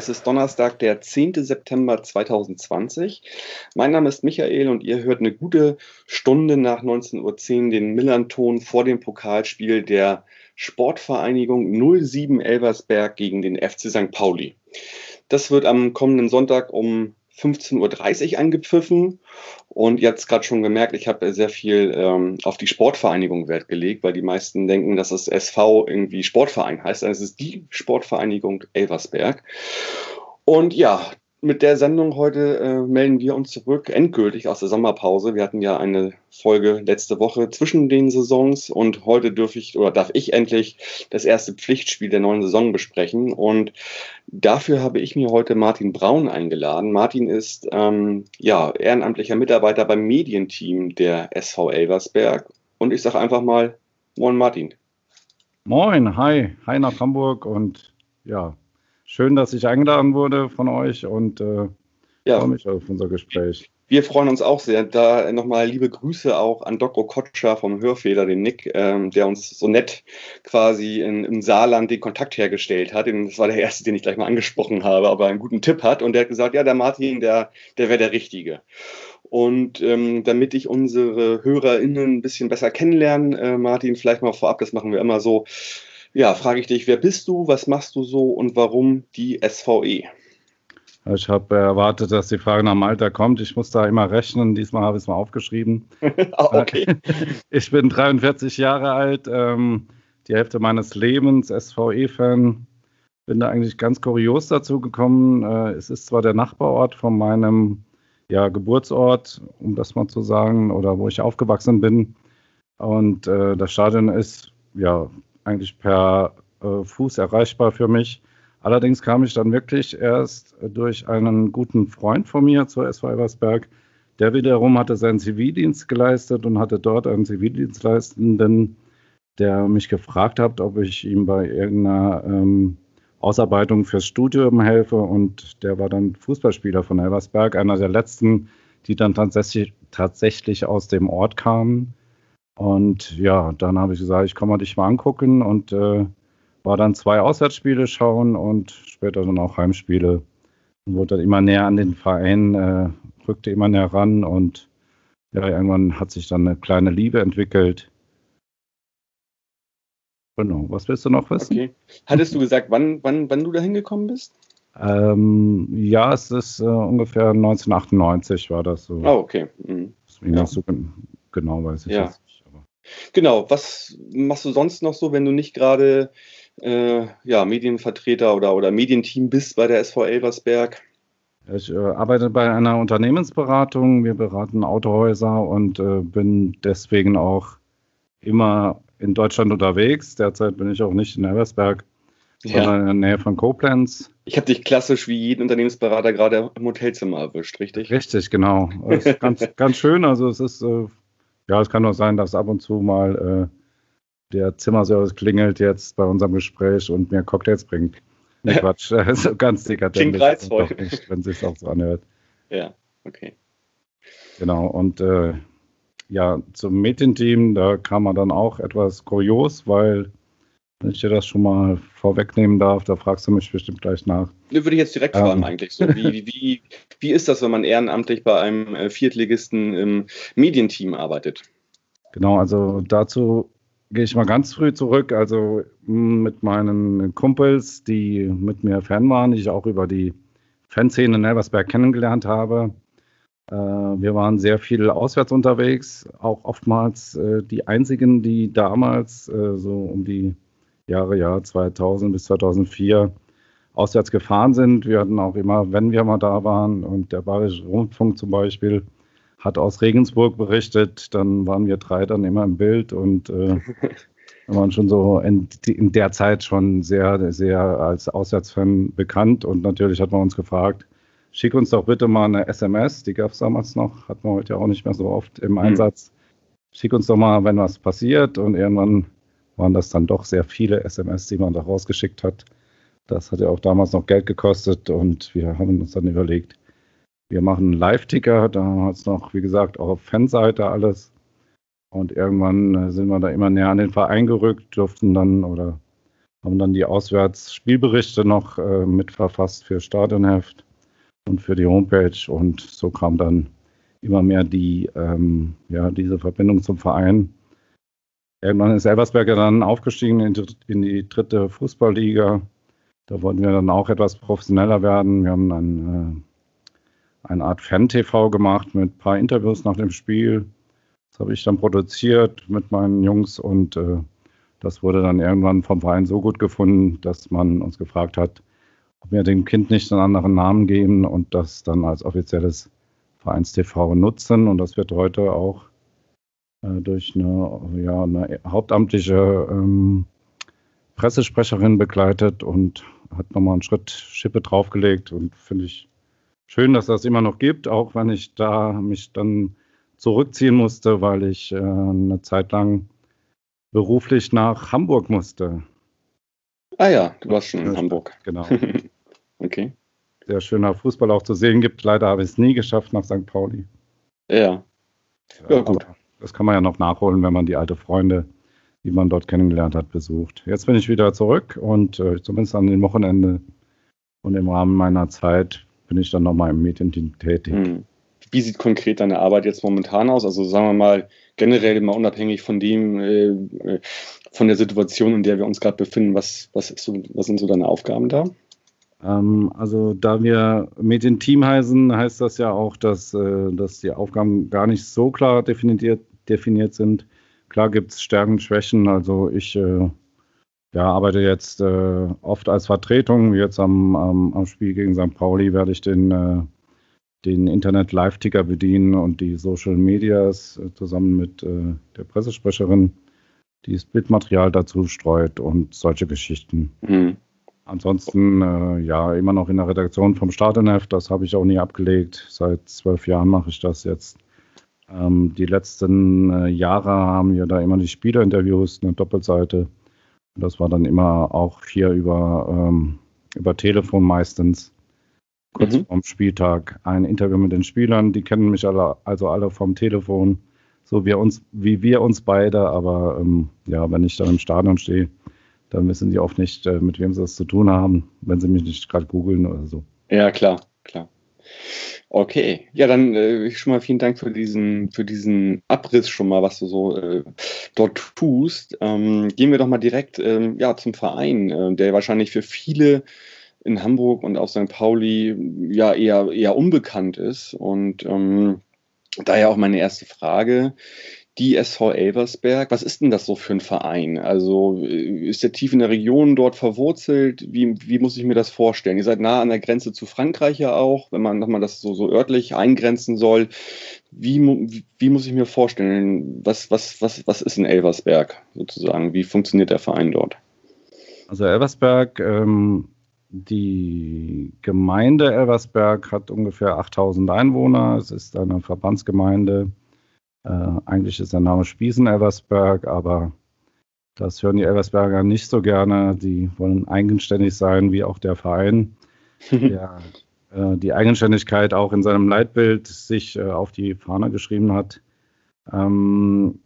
Es ist Donnerstag, der 10. September 2020. Mein Name ist Michael und ihr hört eine gute Stunde nach 19.10 Uhr den Millanton vor dem Pokalspiel der Sportvereinigung 07 Elversberg gegen den FC St. Pauli. Das wird am kommenden Sonntag um 15.30 Uhr angepfiffen. Und jetzt gerade schon gemerkt, ich habe sehr viel ähm, auf die Sportvereinigung Wert gelegt, weil die meisten denken, dass es SV irgendwie Sportverein heißt. Also es ist die Sportvereinigung Elversberg. Und ja, mit der Sendung heute äh, melden wir uns zurück, endgültig aus der Sommerpause. Wir hatten ja eine Folge letzte Woche zwischen den Saisons und heute dürfe ich oder darf ich endlich das erste Pflichtspiel der neuen Saison besprechen. Und dafür habe ich mir heute Martin Braun eingeladen. Martin ist ähm, ja ehrenamtlicher Mitarbeiter beim Medienteam der SV Elversberg. Und ich sage einfach mal, moin Martin. Moin, hi, hi nach Hamburg und ja, schön, dass ich eingeladen wurde von euch und äh, ja. freue mich auf unser Gespräch. Wir freuen uns auch sehr. Da nochmal liebe Grüße auch an Dr. Kotscher vom Hörfehler, den Nick, ähm, der uns so nett quasi in, im Saarland den Kontakt hergestellt hat. Das war der erste, den ich gleich mal angesprochen habe, aber einen guten Tipp hat. Und der hat gesagt, ja, der Martin, der, der wäre der Richtige. Und ähm, damit ich unsere HörerInnen ein bisschen besser kennenlerne, äh, Martin, vielleicht mal vorab, das machen wir immer so, ja, frage ich dich, wer bist du, was machst du so und warum die SVE? Ich habe erwartet, dass die Frage nach dem Alter kommt. Ich muss da immer rechnen. Diesmal habe ich es mal aufgeschrieben. Ah, okay. Ich bin 43 Jahre alt, ähm, die Hälfte meines Lebens SVE-Fan. Bin da eigentlich ganz kurios dazu gekommen. Äh, es ist zwar der Nachbarort von meinem ja, Geburtsort, um das mal zu sagen, oder wo ich aufgewachsen bin. Und äh, das Stadion ist ja eigentlich per äh, Fuß erreichbar für mich. Allerdings kam ich dann wirklich erst durch einen guten Freund von mir zur SV Elversberg. Der wiederum hatte seinen Zivildienst geleistet und hatte dort einen Zivildienstleistenden, der mich gefragt hat, ob ich ihm bei irgendeiner ähm, Ausarbeitung fürs Studium helfe. Und der war dann Fußballspieler von Elversberg, einer der letzten, die dann tatsächlich, tatsächlich aus dem Ort kamen. Und ja, dann habe ich gesagt, ich komme mal dich mal angucken und äh, war dann zwei Auswärtsspiele schauen und später dann auch Heimspiele. Und wurde dann immer näher an den Verein, äh, rückte immer näher ran und ja, irgendwann hat sich dann eine kleine Liebe entwickelt. Genau, was willst du noch wissen? Okay. Hattest du gesagt, wann, wann, wann du da hingekommen bist? Ähm, ja, es ist äh, ungefähr 1998 war das so. Ah, oh, okay. Mhm. Ja. So genau weiß ich ja. nicht. Genau, was machst du sonst noch so, wenn du nicht gerade äh, ja, Medienvertreter oder, oder Medienteam bist bei der SV Elversberg? Ich äh, arbeite bei einer Unternehmensberatung. Wir beraten Autohäuser und äh, bin deswegen auch immer in Deutschland unterwegs. Derzeit bin ich auch nicht in Elversberg, ja. sondern in der Nähe von Koblenz. Ich habe dich klassisch wie jeden Unternehmensberater gerade im Hotelzimmer erwischt, richtig? Richtig, genau. ganz, ganz schön. Also es ist, äh, ja, es kann nur sein, dass ab und zu mal äh, der Zimmerservice klingelt jetzt bei unserem Gespräch und mir Cocktails bringt. Nee, Quatsch, so ganz dekadent. Klingt reizvoll. Nicht, wenn sich auch so anhört. Ja, okay. Genau, und äh, ja, zum Medienteam, da kam man dann auch etwas kurios, weil, wenn ich dir das schon mal vorwegnehmen darf, da fragst du mich bestimmt gleich nach. Ne, würde ich jetzt direkt ähm, fragen eigentlich. So, wie, wie, wie ist das, wenn man ehrenamtlich bei einem äh, Viertligisten im Medienteam arbeitet? Genau, also dazu gehe ich mal ganz früh zurück. Also hm, mit meinen Kumpels, die mit mir Fan waren, die ich auch über die Fanszene in Elversberg kennengelernt habe. Äh, wir waren sehr viel auswärts unterwegs, auch oftmals äh, die einzigen, die damals so um die Jahre ja 2000 bis 2004 auswärts gefahren sind. Wir hatten auch immer, wenn wir mal da waren, und der Bayerische Rundfunk zum Beispiel, hat aus Regensburg berichtet. Dann waren wir drei dann immer im Bild und äh, waren schon so in, in, der Zeit schon sehr, sehr als Auswärtsfan bekannt. Und natürlich hat man uns gefragt, schick uns doch bitte mal eine SMS. Die gab es damals noch, hat man heute ja auch nicht mehr so oft im mhm. Einsatz. Schick uns doch mal, wenn was passiert. Und irgendwann waren das dann doch sehr viele SMS, die man da rausgeschickt hat. Das hat ja auch damals noch Geld gekostet und wir haben uns dann überlegt, wir machen einen Live-Ticker, da hat es noch, wie gesagt, auch auf Fanseite alles. Und irgendwann äh, sind wir da immer näher an den Verein gerückt, durften dann oder haben dann die Auswärtsspielberichte noch äh, mitverfasst für Stadionheft und für die Homepage. Und so kam dann immer mehr die, ähm, ja, diese Verbindung zum Verein. Irgendwann ist Elversberger dann aufgestiegen in die, in die dritte Fußballliga. Da wollten wir dann auch etwas professioneller werden. Wir haben ein, äh, eine Art Fan-TV gemacht mit ein paar Interviews nach dem Spiel. Das habe ich dann produziert mit meinen Jungs und äh, das wurde dann irgendwann vom Verein so gut gefunden, dass man uns gefragt hat, ob wir dem Kind nicht einen anderen Namen geben und das dann als offizielles Vereins-TV nutzen. Und das wird heute auch äh, durch eine, ja, eine hauptamtliche ähm, Pressesprecherin begleitet und hat nochmal einen Schritt Schippe draufgelegt und finde ich schön, dass das immer noch gibt, auch wenn ich da mich dann zurückziehen musste, weil ich äh, eine Zeit lang beruflich nach Hamburg musste. Ah ja, du warst schon in Hamburg. Genau. okay. Sehr schöner Fußball auch zu sehen gibt. Leider habe ich es nie geschafft nach St. Pauli. Ja. Ja, gut. Das kann man ja noch nachholen, wenn man die alte Freunde, die man dort kennengelernt hat, besucht. Jetzt bin ich wieder zurück und äh, zumindest an den Wochenende und im Rahmen meiner Zeit bin ich dann nochmal im Medienteam tätig. Hm. Wie sieht konkret deine Arbeit jetzt momentan aus? Also sagen wir mal generell mal unabhängig von dem, äh, von der Situation, in der wir uns gerade befinden, was, was, so, was sind so deine Aufgaben da? Ähm, also da wir Medienteam heißen, heißt das ja auch, dass, äh, dass die Aufgaben gar nicht so klar definiert, definiert sind. Klar gibt es Stärken, Schwächen. Also ich äh, ja, arbeite jetzt äh, oft als Vertretung. Jetzt am, am, am, Spiel gegen St. Pauli werde ich den, äh, den Internet-Live-Ticker bedienen und die Social Medias äh, zusammen mit äh, der Pressesprecherin, die das Bildmaterial dazu streut und solche Geschichten. Mhm. Ansonsten, äh, ja, immer noch in der Redaktion vom Stadionheft. Das habe ich auch nie abgelegt. Seit zwölf Jahren mache ich das jetzt. Ähm, die letzten äh, Jahre haben wir da immer die Spielerinterviews, eine Doppelseite. Das war dann immer auch hier über, ähm, über Telefon meistens. Kurz mhm. vorm Spieltag ein Interview mit den Spielern. Die kennen mich alle, also alle vom Telefon, so wie, uns, wie wir uns beide. Aber ähm, ja, wenn ich dann im Stadion stehe, dann wissen die oft nicht, äh, mit wem sie es zu tun haben, wenn sie mich nicht gerade googeln oder so. Ja, klar, klar. Okay, ja, dann äh, schon mal vielen Dank für diesen, für diesen Abriss schon mal, was du so äh, dort tust. Ähm, gehen wir doch mal direkt ähm, ja, zum Verein, äh, der wahrscheinlich für viele in Hamburg und auch St. Pauli ja eher, eher unbekannt ist. Und ähm, daher auch meine erste Frage die SV Elversberg. Was ist denn das so für ein Verein? Also äh, ist der tief in der Region dort verwurzelt? Wie, wie muss ich mir das vorstellen? Ihr seid nah an der Grenze zu Frankreich ja auch, wenn man nochmal das so, so örtlich eingrenzen soll. Wie, wie muss ich mir vorstellen? Was, was, was, was ist in Elversberg sozusagen? Wie funktioniert der Verein dort? Also Elversberg, ähm, die Gemeinde Elversberg hat ungefähr 8000 Einwohner. Es ist eine Verbandsgemeinde äh, eigentlich ist der Name Spiesen-Elversberg, aber das hören die Elversberger nicht so gerne. Die wollen eigenständig sein, wie auch der Verein, der äh, die Eigenständigkeit auch in seinem Leitbild sich äh, auf die Fahne geschrieben hat. Ähm,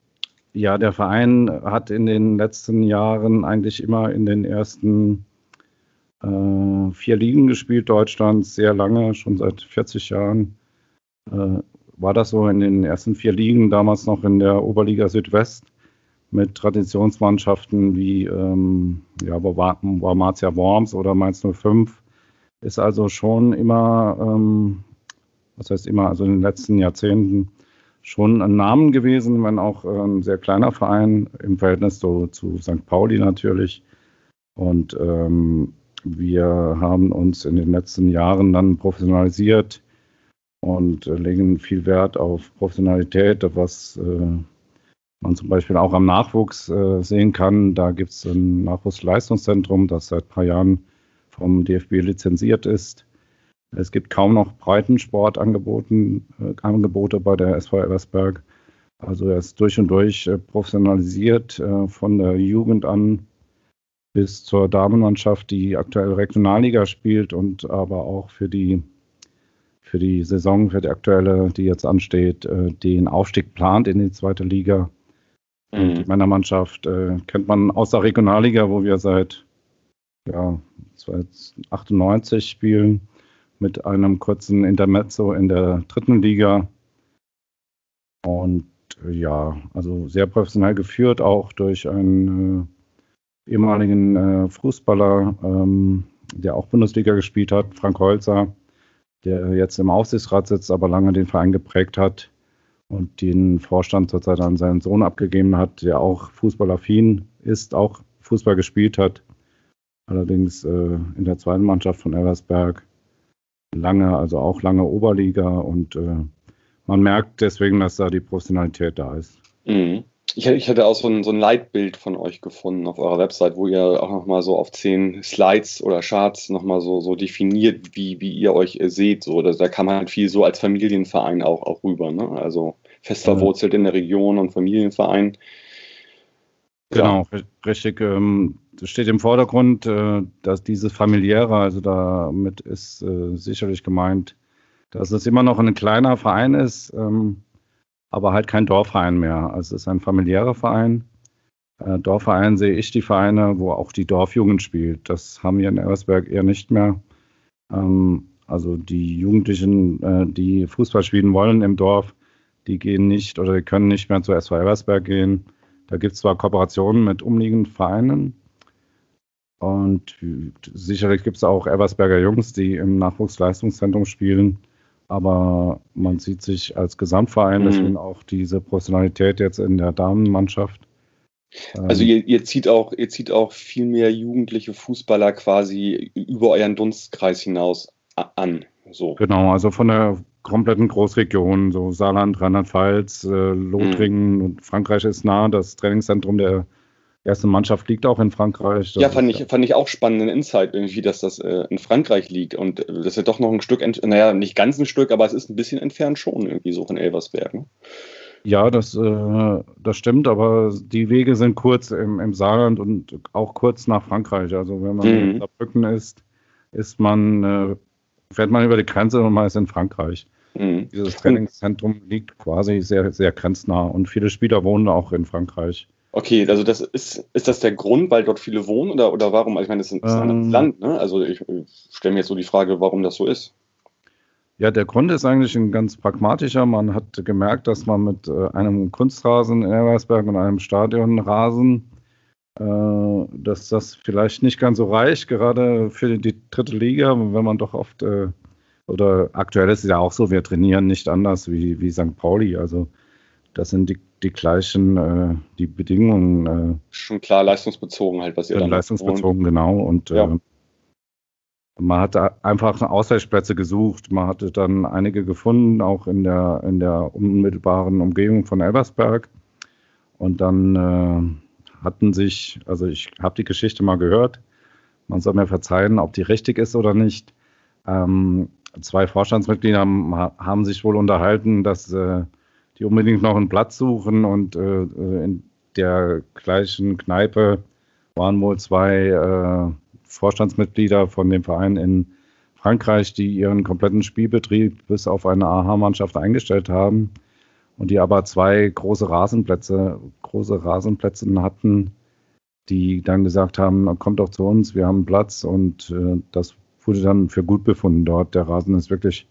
ja, der Verein hat in den letzten Jahren eigentlich immer in den ersten äh, vier Ligen gespielt, Deutschlands sehr lange, schon seit 40 Jahren. War das so in den ersten vier Ligen, damals noch in der Oberliga Südwest mit Traditionsmannschaften wie ähm, ja, Wormatia Worms oder Mainz 05. Ist also schon immer, ähm, was heißt immer, also in den letzten Jahrzehnten schon ein Namen gewesen, wenn auch ein sehr kleiner Verein im Verhältnis so, zu St. Pauli natürlich. Und ähm, wir haben uns in den letzten Jahren dann professionalisiert und äh, legen viel Wert auf Professionalität, was äh, man zum Beispiel auch am Nachwuchs äh, sehen kann. Da gibt es ein Nachwuchsleistungszentrum, das seit ein paar Jahren vom DFB lizenziert ist. Es gibt kaum noch Breitensportangebote Angebote bei der SV Elversberg. Also er ist durch und durch professionalisiert von der Jugend an bis zur Damenmannschaft, die aktuell Regionalliga spielt und aber auch für die für die Saison, für die aktuelle, die jetzt ansteht, äh, den Aufstieg plant in die zweite Liga. Mhm. Die Männermannschaft äh, kennt man aus der Regionalliga, wo wir seit ja, 98 spielen, mit einem kurzen Intermezzo in der dritten Liga. Und äh, ja, also sehr professionell geführt, auch durch einen äh, ehemaligen äh, Fußballer, ähm, der auch Bundesliga gespielt hat, Frank Holzer, der jetzt im Aufsichtsrat sitzt, aber lange den Verein geprägt hat und den Vorstand zurzeit an seinen Sohn abgegeben hat, der auch fußballaffin ist, auch Fußball gespielt hat, allerdings äh, in der zweiten Mannschaft von Elversberg lange, also auch lange Oberliga und äh, man merkt deswegen, dass da die Professionalität da ist. Mhm. Ich, ich hatte auch so ein, so ein Leitbild von euch gefunden auf eurer Website, wo ihr auch nochmal so auf zehn Slides oder Charts nochmal so, so definiert, wie, wie ihr euch seht. So, da, da kam halt viel so als Familienverein auch, auch rüber. Ne? Also fest verwurzelt ja. in der Region und Familienverein. Genau, ja. richtig. Ähm, das steht im Vordergrund, äh, dass dieses familiäre, also damit ist äh, sicherlich gemeint, dass es immer noch ein kleiner Verein ist. Ähm, aber halt kein Dorfverein mehr. Also es ist ein familiärer Verein. Äh, Dorfverein sehe ich die Vereine, wo auch die Dorfjugend spielt. Das haben wir in Elversberg eher nicht mehr. Ähm, also die Jugendlichen, äh, die Fußball spielen wollen im Dorf, die gehen nicht oder die können nicht mehr zur SV Elversberg gehen. Da gibt es zwar Kooperationen mit umliegenden Vereinen und sicherlich gibt es auch Elversberger Jungs, die im Nachwuchsleistungszentrum spielen. Aber man sieht sich als Gesamtverein, mhm. deswegen auch diese Professionalität jetzt in der Damenmannschaft. Also ähm, ihr, ihr, zieht auch, ihr zieht auch viel mehr jugendliche Fußballer quasi über euren Dunstkreis hinaus an. So. Genau, also von der kompletten Großregion, so Saarland, Rheinland-Pfalz, äh, Lothringen mhm. und Frankreich ist nah. Das Trainingszentrum der erste Mannschaft liegt auch in Frankreich. Ja, fand ich, fand ich auch spannenden Insight irgendwie, dass das äh, in Frankreich liegt und äh, das ist ja doch noch ein Stück, naja, nicht ganz ein Stück, aber es ist ein bisschen entfernt schon irgendwie so von Elversberg. Ne? Ja, das, äh, das stimmt, aber die Wege sind kurz im, im Saarland und auch kurz nach Frankreich. Also wenn man mhm. in Saarbrücken ist, ist man, äh, fährt man über die Grenze und man ist in Frankreich. Mhm. Dieses Trainingszentrum liegt quasi sehr, sehr grenznah und viele Spieler wohnen auch in Frankreich. Okay, also das ist, ist das der Grund, weil dort viele wohnen oder, oder warum? Also ich meine, das ist ein, ähm, anderes Land, ne? Also ich, ich stelle mir jetzt so die Frage, warum das so ist. Ja, der Grund ist eigentlich ein ganz pragmatischer. Man hat gemerkt, dass man mit äh, einem Kunstrasen in Elversberg und einem Stadionrasen, äh, dass das vielleicht nicht ganz so reicht, gerade für die dritte Liga, wenn man doch oft, äh, oder aktuell ist es ja auch so, wir trainieren nicht anders wie, wie St. Pauli. Also das sind die die gleichen, äh, die Bedingungen. Äh, Schon klar leistungsbezogen halt, was ihr dann Leistungsbezogen, und, genau. Und ja. äh, man hat einfach Ausweichplätze gesucht. Man hatte dann einige gefunden, auch in der, in der unmittelbaren Umgebung von Elversberg. Und dann äh, hatten sich, also ich habe die Geschichte mal gehört, man soll mir verzeihen, ob die richtig ist oder nicht. Ähm, zwei Vorstandsmitglieder haben, haben, sich wohl unterhalten, dass äh, die unbedingt noch einen Platz suchen und äh, äh, in der gleichen Kneipe waren wohl zwei äh, Vorstandsmitglieder von dem Verein in Frankreich, die ihren kompletten Spielbetrieb bis auf eine AHA-Mannschaft eingestellt haben und die aber zwei große Rasenplätze, große Rasenplätze hatten, die dann gesagt haben, kommt doch zu uns, wir haben Platz und äh, das wurde dann für gut befunden dort. Der Rasen ist wirklich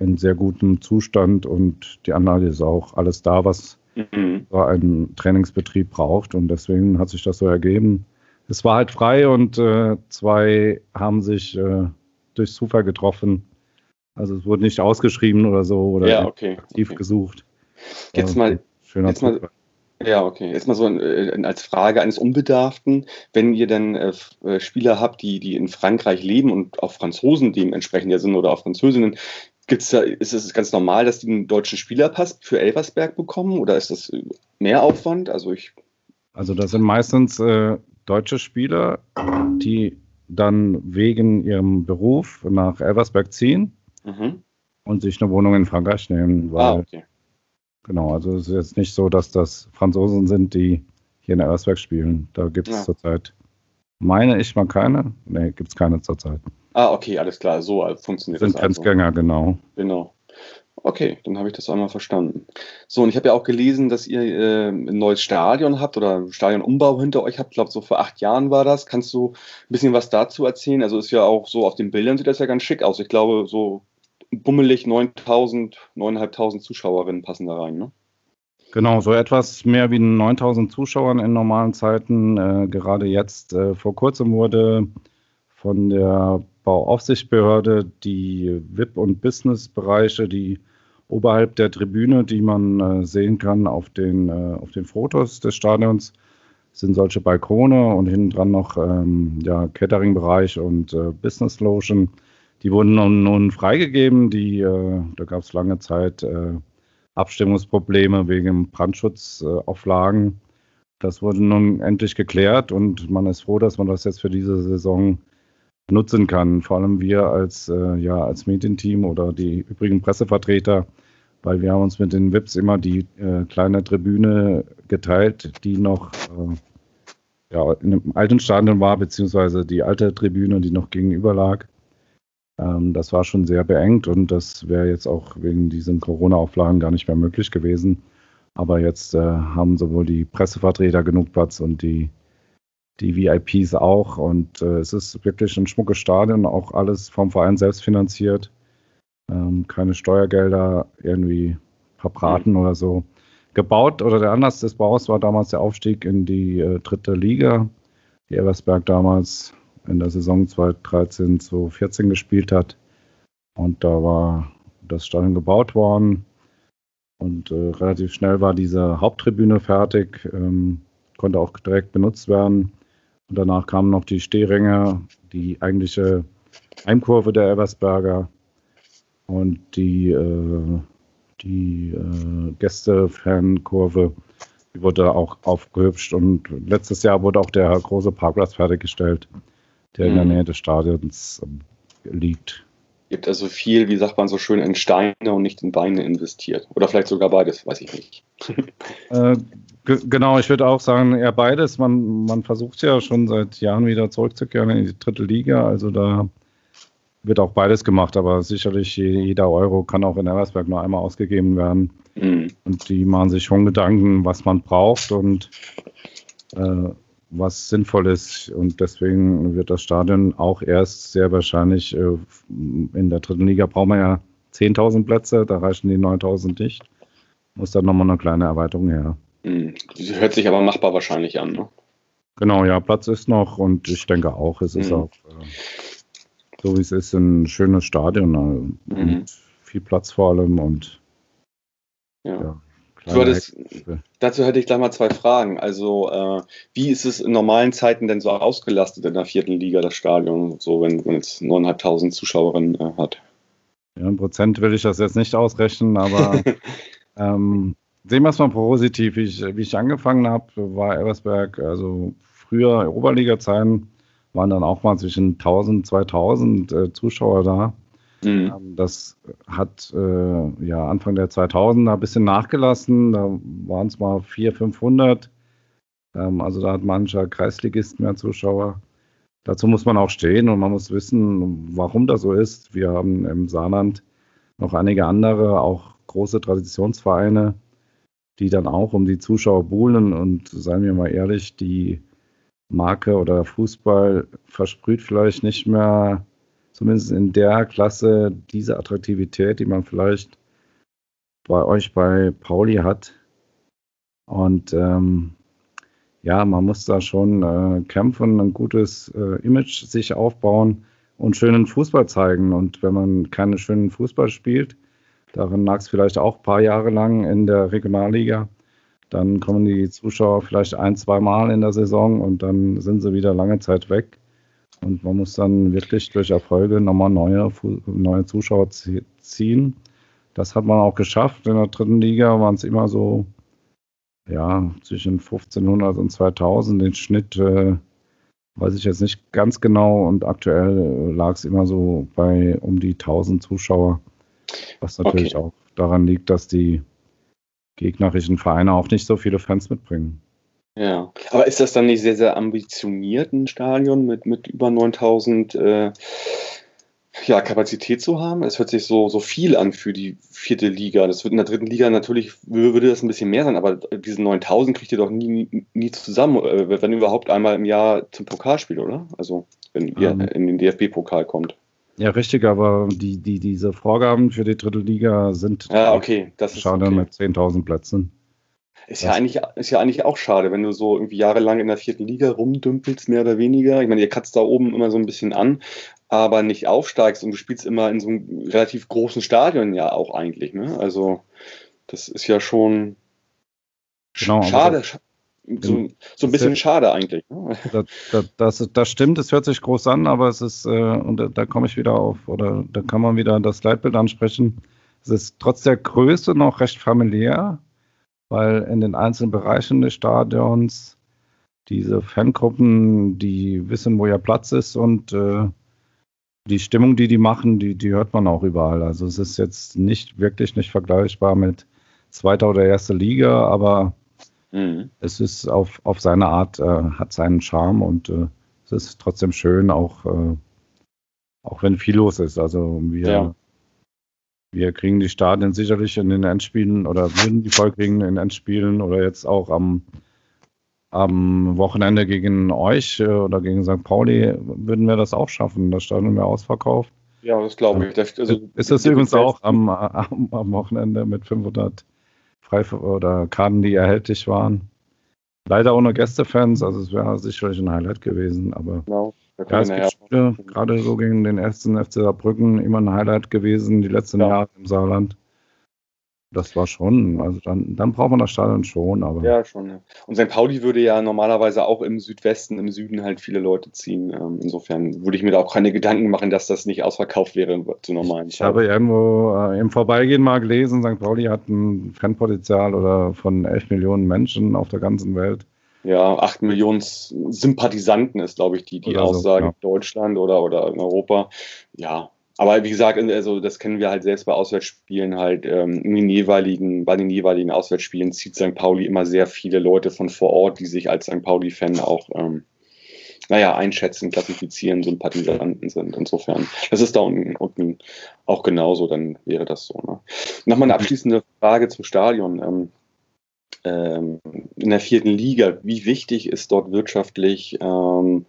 in sehr gutem Zustand und die Anlage ist auch alles da, was mhm. ein Trainingsbetrieb braucht und deswegen hat sich das so ergeben. Es war halt frei und äh, zwei haben sich äh, durch Zufall getroffen. Also es wurde nicht ausgeschrieben oder so oder ja, okay, aktiv okay. gesucht. Jetzt mal, schöner jetzt mal, ja, okay. Jetzt mal so äh, als Frage eines Unbedarften, wenn ihr dann äh, äh, Spieler habt, die, die in Frankreich leben und auch Franzosen dementsprechend ja sind oder auch Französinnen, Gibt's da, ist es ganz normal, dass die einen deutschen Spielerpass für Elversberg bekommen oder ist das mehr Aufwand? Also ich. Also das sind meistens äh, deutsche Spieler, die dann wegen ihrem Beruf nach Elversberg ziehen mhm. und sich eine Wohnung in Frankreich nehmen. Weil, ah, okay. Genau, also es ist jetzt nicht so, dass das Franzosen sind, die hier in Elversberg spielen. Da gibt es ja. zurzeit, meine ich mal keine. Nee, gibt es keine zurzeit. Ah, okay, alles klar. So funktioniert sind das. Sind Grenzgänger, also. genau. Genau. Okay, dann habe ich das einmal verstanden. So, und ich habe ja auch gelesen, dass ihr äh, ein neues Stadion habt oder Stadionumbau hinter euch habt. Ich glaube, so vor acht Jahren war das. Kannst du ein bisschen was dazu erzählen? Also ist ja auch so, auf den Bildern sieht das ja ganz schick aus. Ich glaube, so bummelig 9000, 9500 Zuschauerinnen passen da rein, ne? Genau, so etwas mehr wie 9000 Zuschauern in normalen Zeiten. Äh, gerade jetzt, äh, vor kurzem wurde von der Bauaufsichtsbehörde die VIP- und Business-Bereiche, die oberhalb der Tribüne, die man äh, sehen kann auf den, äh, auf den Fotos des Stadions, sind solche Balkone und hinten dran noch ähm, ja, Catering-Bereich und äh, Business Lotion. Die wurden nun, nun freigegeben. Die, äh, da gab es lange Zeit äh, Abstimmungsprobleme wegen Brandschutzauflagen. Das wurde nun endlich geklärt und man ist froh, dass man das jetzt für diese Saison nutzen kann. Vor allem wir als, äh, ja, als Medienteam oder die übrigen Pressevertreter, weil wir haben uns mit den VIPs immer die äh, kleine Tribüne geteilt, die noch äh, ja, in einem alten Stadion war, beziehungsweise die alte Tribüne, die noch gegenüber lag. Ähm, das war schon sehr beengt und das wäre jetzt auch wegen diesen Corona-Auflagen gar nicht mehr möglich gewesen. Aber jetzt äh, haben sowohl die Pressevertreter genug Platz und die die VIPs auch. Und äh, es ist wirklich ein schmuckes Stadion, auch alles vom Verein selbst finanziert. Ähm, keine Steuergelder irgendwie verbraten mhm. oder so. Gebaut oder der Anlass des Baus war damals der Aufstieg in die äh, dritte Liga, die Eversberg damals in der Saison 2013, 2014 gespielt hat. Und da war das Stadion gebaut worden. Und äh, relativ schnell war diese Haupttribüne fertig, ähm, konnte auch direkt benutzt werden. Und danach kamen noch die Stehränge, die eigentliche Heimkurve der Eversberger und die, äh, die äh, Gäste-Fankurve. Die wurde auch aufgehübscht und letztes Jahr wurde auch der große Parkplatz fertiggestellt, der mhm. in der mhm. Nähe des Stadions äh, liegt. Gibt also viel, wie sagt man so schön, in Steine und nicht in Beine investiert. Oder vielleicht sogar beides, weiß ich nicht. äh, Genau, ich würde auch sagen, eher beides. Man, man versucht ja schon seit Jahren wieder zurückzukehren in die dritte Liga. Also da wird auch beides gemacht, aber sicherlich jeder Euro kann auch in Elversberg nur einmal ausgegeben werden. Mhm. Und die machen sich schon Gedanken, was man braucht und äh, was sinnvoll ist. Und deswegen wird das Stadion auch erst sehr wahrscheinlich äh, in der dritten Liga brauchen wir ja 10.000 Plätze, da reichen die 9.000 nicht. Muss dann nochmal eine kleine Erweiterung her. Hm. Hört sich aber machbar wahrscheinlich an, ne? Genau, ja, Platz ist noch und ich denke auch, es ist mhm. auch, äh, so wie es ist, ein schönes Stadion äh, mhm. viel Platz vor allem und ja. ja hattest, dazu hätte ich gleich mal zwei Fragen. Also, äh, wie ist es in normalen Zeiten denn so ausgelastet in der vierten Liga, das Stadion, so wenn, wenn es 9.500 Zuschauerinnen äh, hat? Ja, in Prozent will ich das jetzt nicht ausrechnen, aber ähm, Sehen wir es mal positiv. Ich, wie ich angefangen habe, war Eversberg, also früher Oberliga-Zeiten, waren dann auch mal zwischen 1000, 2000 äh, Zuschauer da. Mhm. Ähm, das hat äh, ja Anfang der 2000er ein bisschen nachgelassen. Da waren es mal 400, 500. Ähm, also da hat mancher Kreisligist mehr Zuschauer. Dazu muss man auch stehen und man muss wissen, warum das so ist. Wir haben im Saarland noch einige andere, auch große Traditionsvereine, die dann auch um die Zuschauer buhlen. Und seien wir mal ehrlich, die Marke oder Fußball versprüht vielleicht nicht mehr, zumindest in der Klasse, diese Attraktivität, die man vielleicht bei euch bei Pauli hat. Und ähm, ja, man muss da schon äh, kämpfen, ein gutes äh, Image sich aufbauen und schönen Fußball zeigen. Und wenn man keinen schönen Fußball spielt, Daran lag es vielleicht auch ein paar Jahre lang in der Regionalliga. Dann kommen die Zuschauer vielleicht ein, zwei Mal in der Saison und dann sind sie wieder lange Zeit weg. Und man muss dann wirklich durch Erfolge nochmal neue, neue Zuschauer ziehen. Das hat man auch geschafft. In der dritten Liga waren es immer so, ja, zwischen 1500 und 2000. Den Schnitt äh, weiß ich jetzt nicht ganz genau. Und aktuell lag es immer so bei um die 1000 Zuschauer. Was natürlich okay. auch daran liegt, dass die gegnerischen Vereine auch nicht so viele Fans mitbringen. Ja, aber ist das dann nicht sehr, sehr ambitioniert, ein Stadion mit, mit über 9000 äh, ja, Kapazität zu haben. Es hört sich so, so viel an für die vierte Liga. Das wird in der dritten Liga natürlich, würde das ein bisschen mehr sein, aber diese 9000 kriegt ihr doch nie, nie zusammen, äh, wenn überhaupt einmal im Jahr zum Pokalspiel, oder? Also, wenn ihr mhm. in den DFB-Pokal kommt. Ja, richtig, aber die, die, diese Vorgaben für die dritte Liga sind ja, okay. das ist schade okay. mit 10.000 Plätzen. Ist ja, eigentlich, ist ja eigentlich auch schade, wenn du so irgendwie jahrelang in der vierten Liga rumdümpelst, mehr oder weniger. Ich meine, ihr kratzt da oben immer so ein bisschen an, aber nicht aufsteigst und du spielst immer in so einem relativ großen Stadion ja auch eigentlich. Ne? Also das ist ja schon genau, schade. So, so, ein bisschen schade eigentlich. Ne? Das, das, das, das, stimmt, es hört sich groß an, aber es ist, äh, und da, da komme ich wieder auf, oder da kann man wieder das Leitbild ansprechen. Es ist trotz der Größe noch recht familiär, weil in den einzelnen Bereichen des Stadions diese Fangruppen, die wissen, wo ihr Platz ist und äh, die Stimmung, die die machen, die, die hört man auch überall. Also es ist jetzt nicht wirklich nicht vergleichbar mit zweiter oder erster Liga, aber mhm. es ist auf, auf seine Art, äh, hat seinen Charme und äh, es ist trotzdem schön, auch, äh, auch wenn viel los ist. Also wir, ja. Wir kriegen die Stadien sicherlich in den Endspielen oder würden die voll kriegen in den Endspielen oder jetzt auch am am Wochenende gegen euch äh, oder gegen St. Pauli würden wir das auch schaffen. Das Stadion wäre ausverkauft. Ja, das glaube ich. Das, also, ist das übrigens auch am, am, am, Wochenende mit 500 Frei oder Karten, die erhältlich waren. Leider ohne Gästefans, also es wäre sicherlich ein Highlight gewesen, aber genau, ja, es gibt Spiele, gerade so gegen den ersten FC Saarbrücken immer ein Highlight gewesen, die letzten ja. Jahre im Saarland. Das war schon, also dann, dann braucht man das Stadion schon, aber. Ja, schon. Ja. Und St. Pauli würde ja normalerweise auch im Südwesten, im Süden halt viele Leute ziehen. Ähm, insofern würde ich mir da auch keine Gedanken machen, dass das nicht ausverkauft wäre zu normalen Ich Zeit. habe irgendwo äh, im Vorbeigehen mal gelesen, St. Pauli hat ein Fanpotenzial oder von 11 Millionen Menschen auf der ganzen Welt. Ja, 8 Millionen Sympathisanten ist, glaube ich, die, die Aussage so, ja. in Deutschland oder, oder in Europa. Ja, aber wie gesagt, also das kennen wir halt selbst bei Auswärtsspielen halt ähm, in den jeweiligen, bei den jeweiligen Auswärtsspielen zieht St. Pauli immer sehr viele Leute von vor Ort, die sich als St. Pauli-Fan auch ähm, naja, einschätzen, klassifizieren, Sympathisanten sind. Insofern, das ist da unten, unten auch genauso, dann wäre das so. Ne? Nochmal eine abschließende Frage zum Stadion. Ähm, ähm, in der vierten Liga, wie wichtig ist dort wirtschaftlich ähm,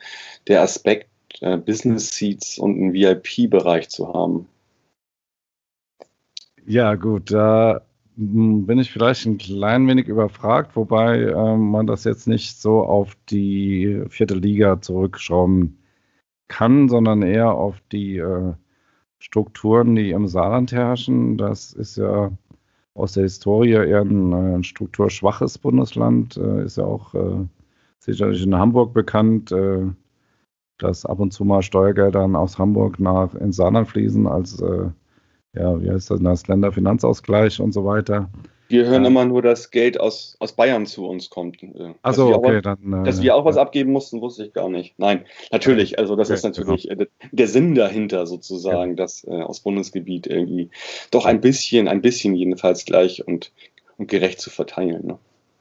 der Aspekt äh, Business Seats und einen VIP-Bereich zu haben. Ja, gut, da hm, bin ich vielleicht ein klein wenig überfragt, wobei äh, man das jetzt nicht so auf die vierte Liga zurückschrauben kann, sondern eher auf die äh, Strukturen, die im Saarland herrschen. Das ist ja aus der Historie eher ein, äh, ein strukturschwaches Bundesland, äh, ist ja auch äh, sicherlich in Hamburg bekannt. Äh, dass ab und zu mal Steuergelder aus Hamburg nach ins Saarland fließen als, äh, ja, wie heißt das, das Länderfinanzausgleich und so weiter. Wir hören ja. immer nur, dass Geld aus, aus Bayern zu uns kommt. Also okay, was, dann. Äh, dass wir auch was abgeben mussten, wusste ich gar nicht. Nein, natürlich. Also das okay, ist natürlich genau. der Sinn dahinter sozusagen, ja. dass äh, aus Bundesgebiet irgendwie doch ein bisschen, ein bisschen jedenfalls gleich und, und gerecht zu verteilen. Ne?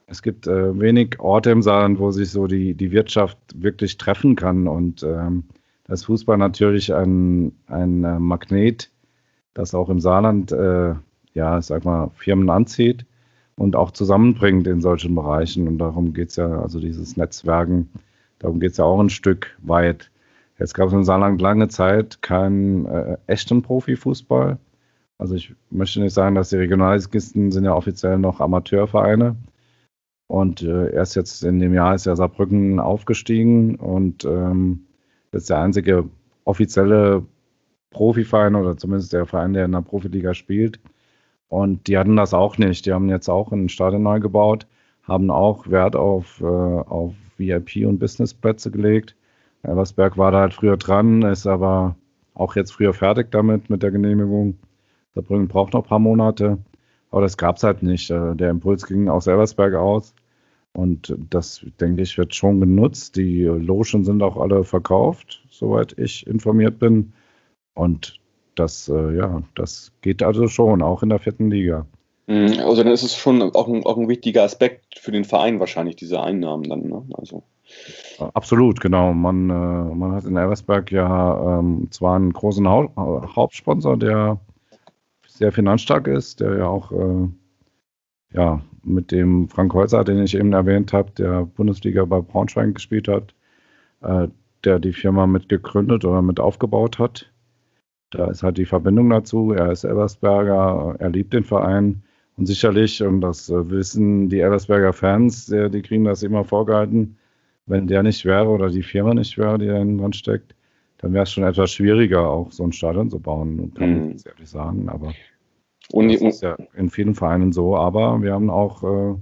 Es gibt äh, wenig Orte im Saarland, wo sich so die, die Wirtschaft wirklich treffen kann. Und ähm, das Fußball natürlich ein, ein Magnet, das auch im Saarland, ja, sag mal, Firmen anzieht und auch zusammenbringt in solchen Bereichen. Und darum geht es ja, also dieses Netzwerken, darum geht es ja auch ein Stück weit. Jetzt gab es im Saarland lange Zeit keinen äh, echten Profifußball. Also ich möchte nicht sagen, dass die Regionalligisten sind ja offiziell noch Amateurvereine. Und äh, erst jetzt in dem Jahr ist ja Saarbrücken aufgestiegen und ähm, ist der einzige offizielle Profiverein oder zumindest der Verein, der in der Profiliga spielt. Und die hatten das auch nicht. Die haben jetzt auch ein Stadion neu gebaut, haben auch Wert auf, äh, auf VIP- und Businessplätze gelegt. Elversberg war da halt früher dran, ist aber auch jetzt früher fertig damit, mit der Genehmigung. Saarbrücken braucht noch ein paar Monate. Aber das gab es halt nicht. Äh, der Impuls ging aus Elversberg aus. Und das, denke ich, wird schon genutzt. Die Logen sind auch alle verkauft, soweit ich informiert bin. Und das, äh, ja, das geht also schon, auch in der vierten Liga. Mhm, also dann ist es schon auch ein, auch ein wichtiger Aspekt für den Verein wahrscheinlich, diese Einnahmen dann. Ne? Also. Absolut, genau. Man, äh, man hat in Elversberg ja ähm, zwar einen großen Hau Hauptsponsor, der sehr finanzstark ist, der ja auch äh, ja, mit dem Frank Holzer, den ich eben erwähnt habe, der Bundesliga bei Braunschweig gespielt hat, äh, der die Firma mit gegründet oder mit aufgebaut hat. Da ist halt die Verbindung dazu. Er ist Elversberger, er liebt den Verein. Und sicherlich, und das wissen die Elversberger Fans, die kriegen das immer vorgehalten, wenn der nicht wäre oder die Firma nicht wäre, die da dran steckt, dann wäre es schon etwas schwieriger, auch so ein Stadion zu bauen, kann mhm. ich ehrlich sagen. Aber und, das ist ja in vielen Vereinen so. Aber wir haben auch äh,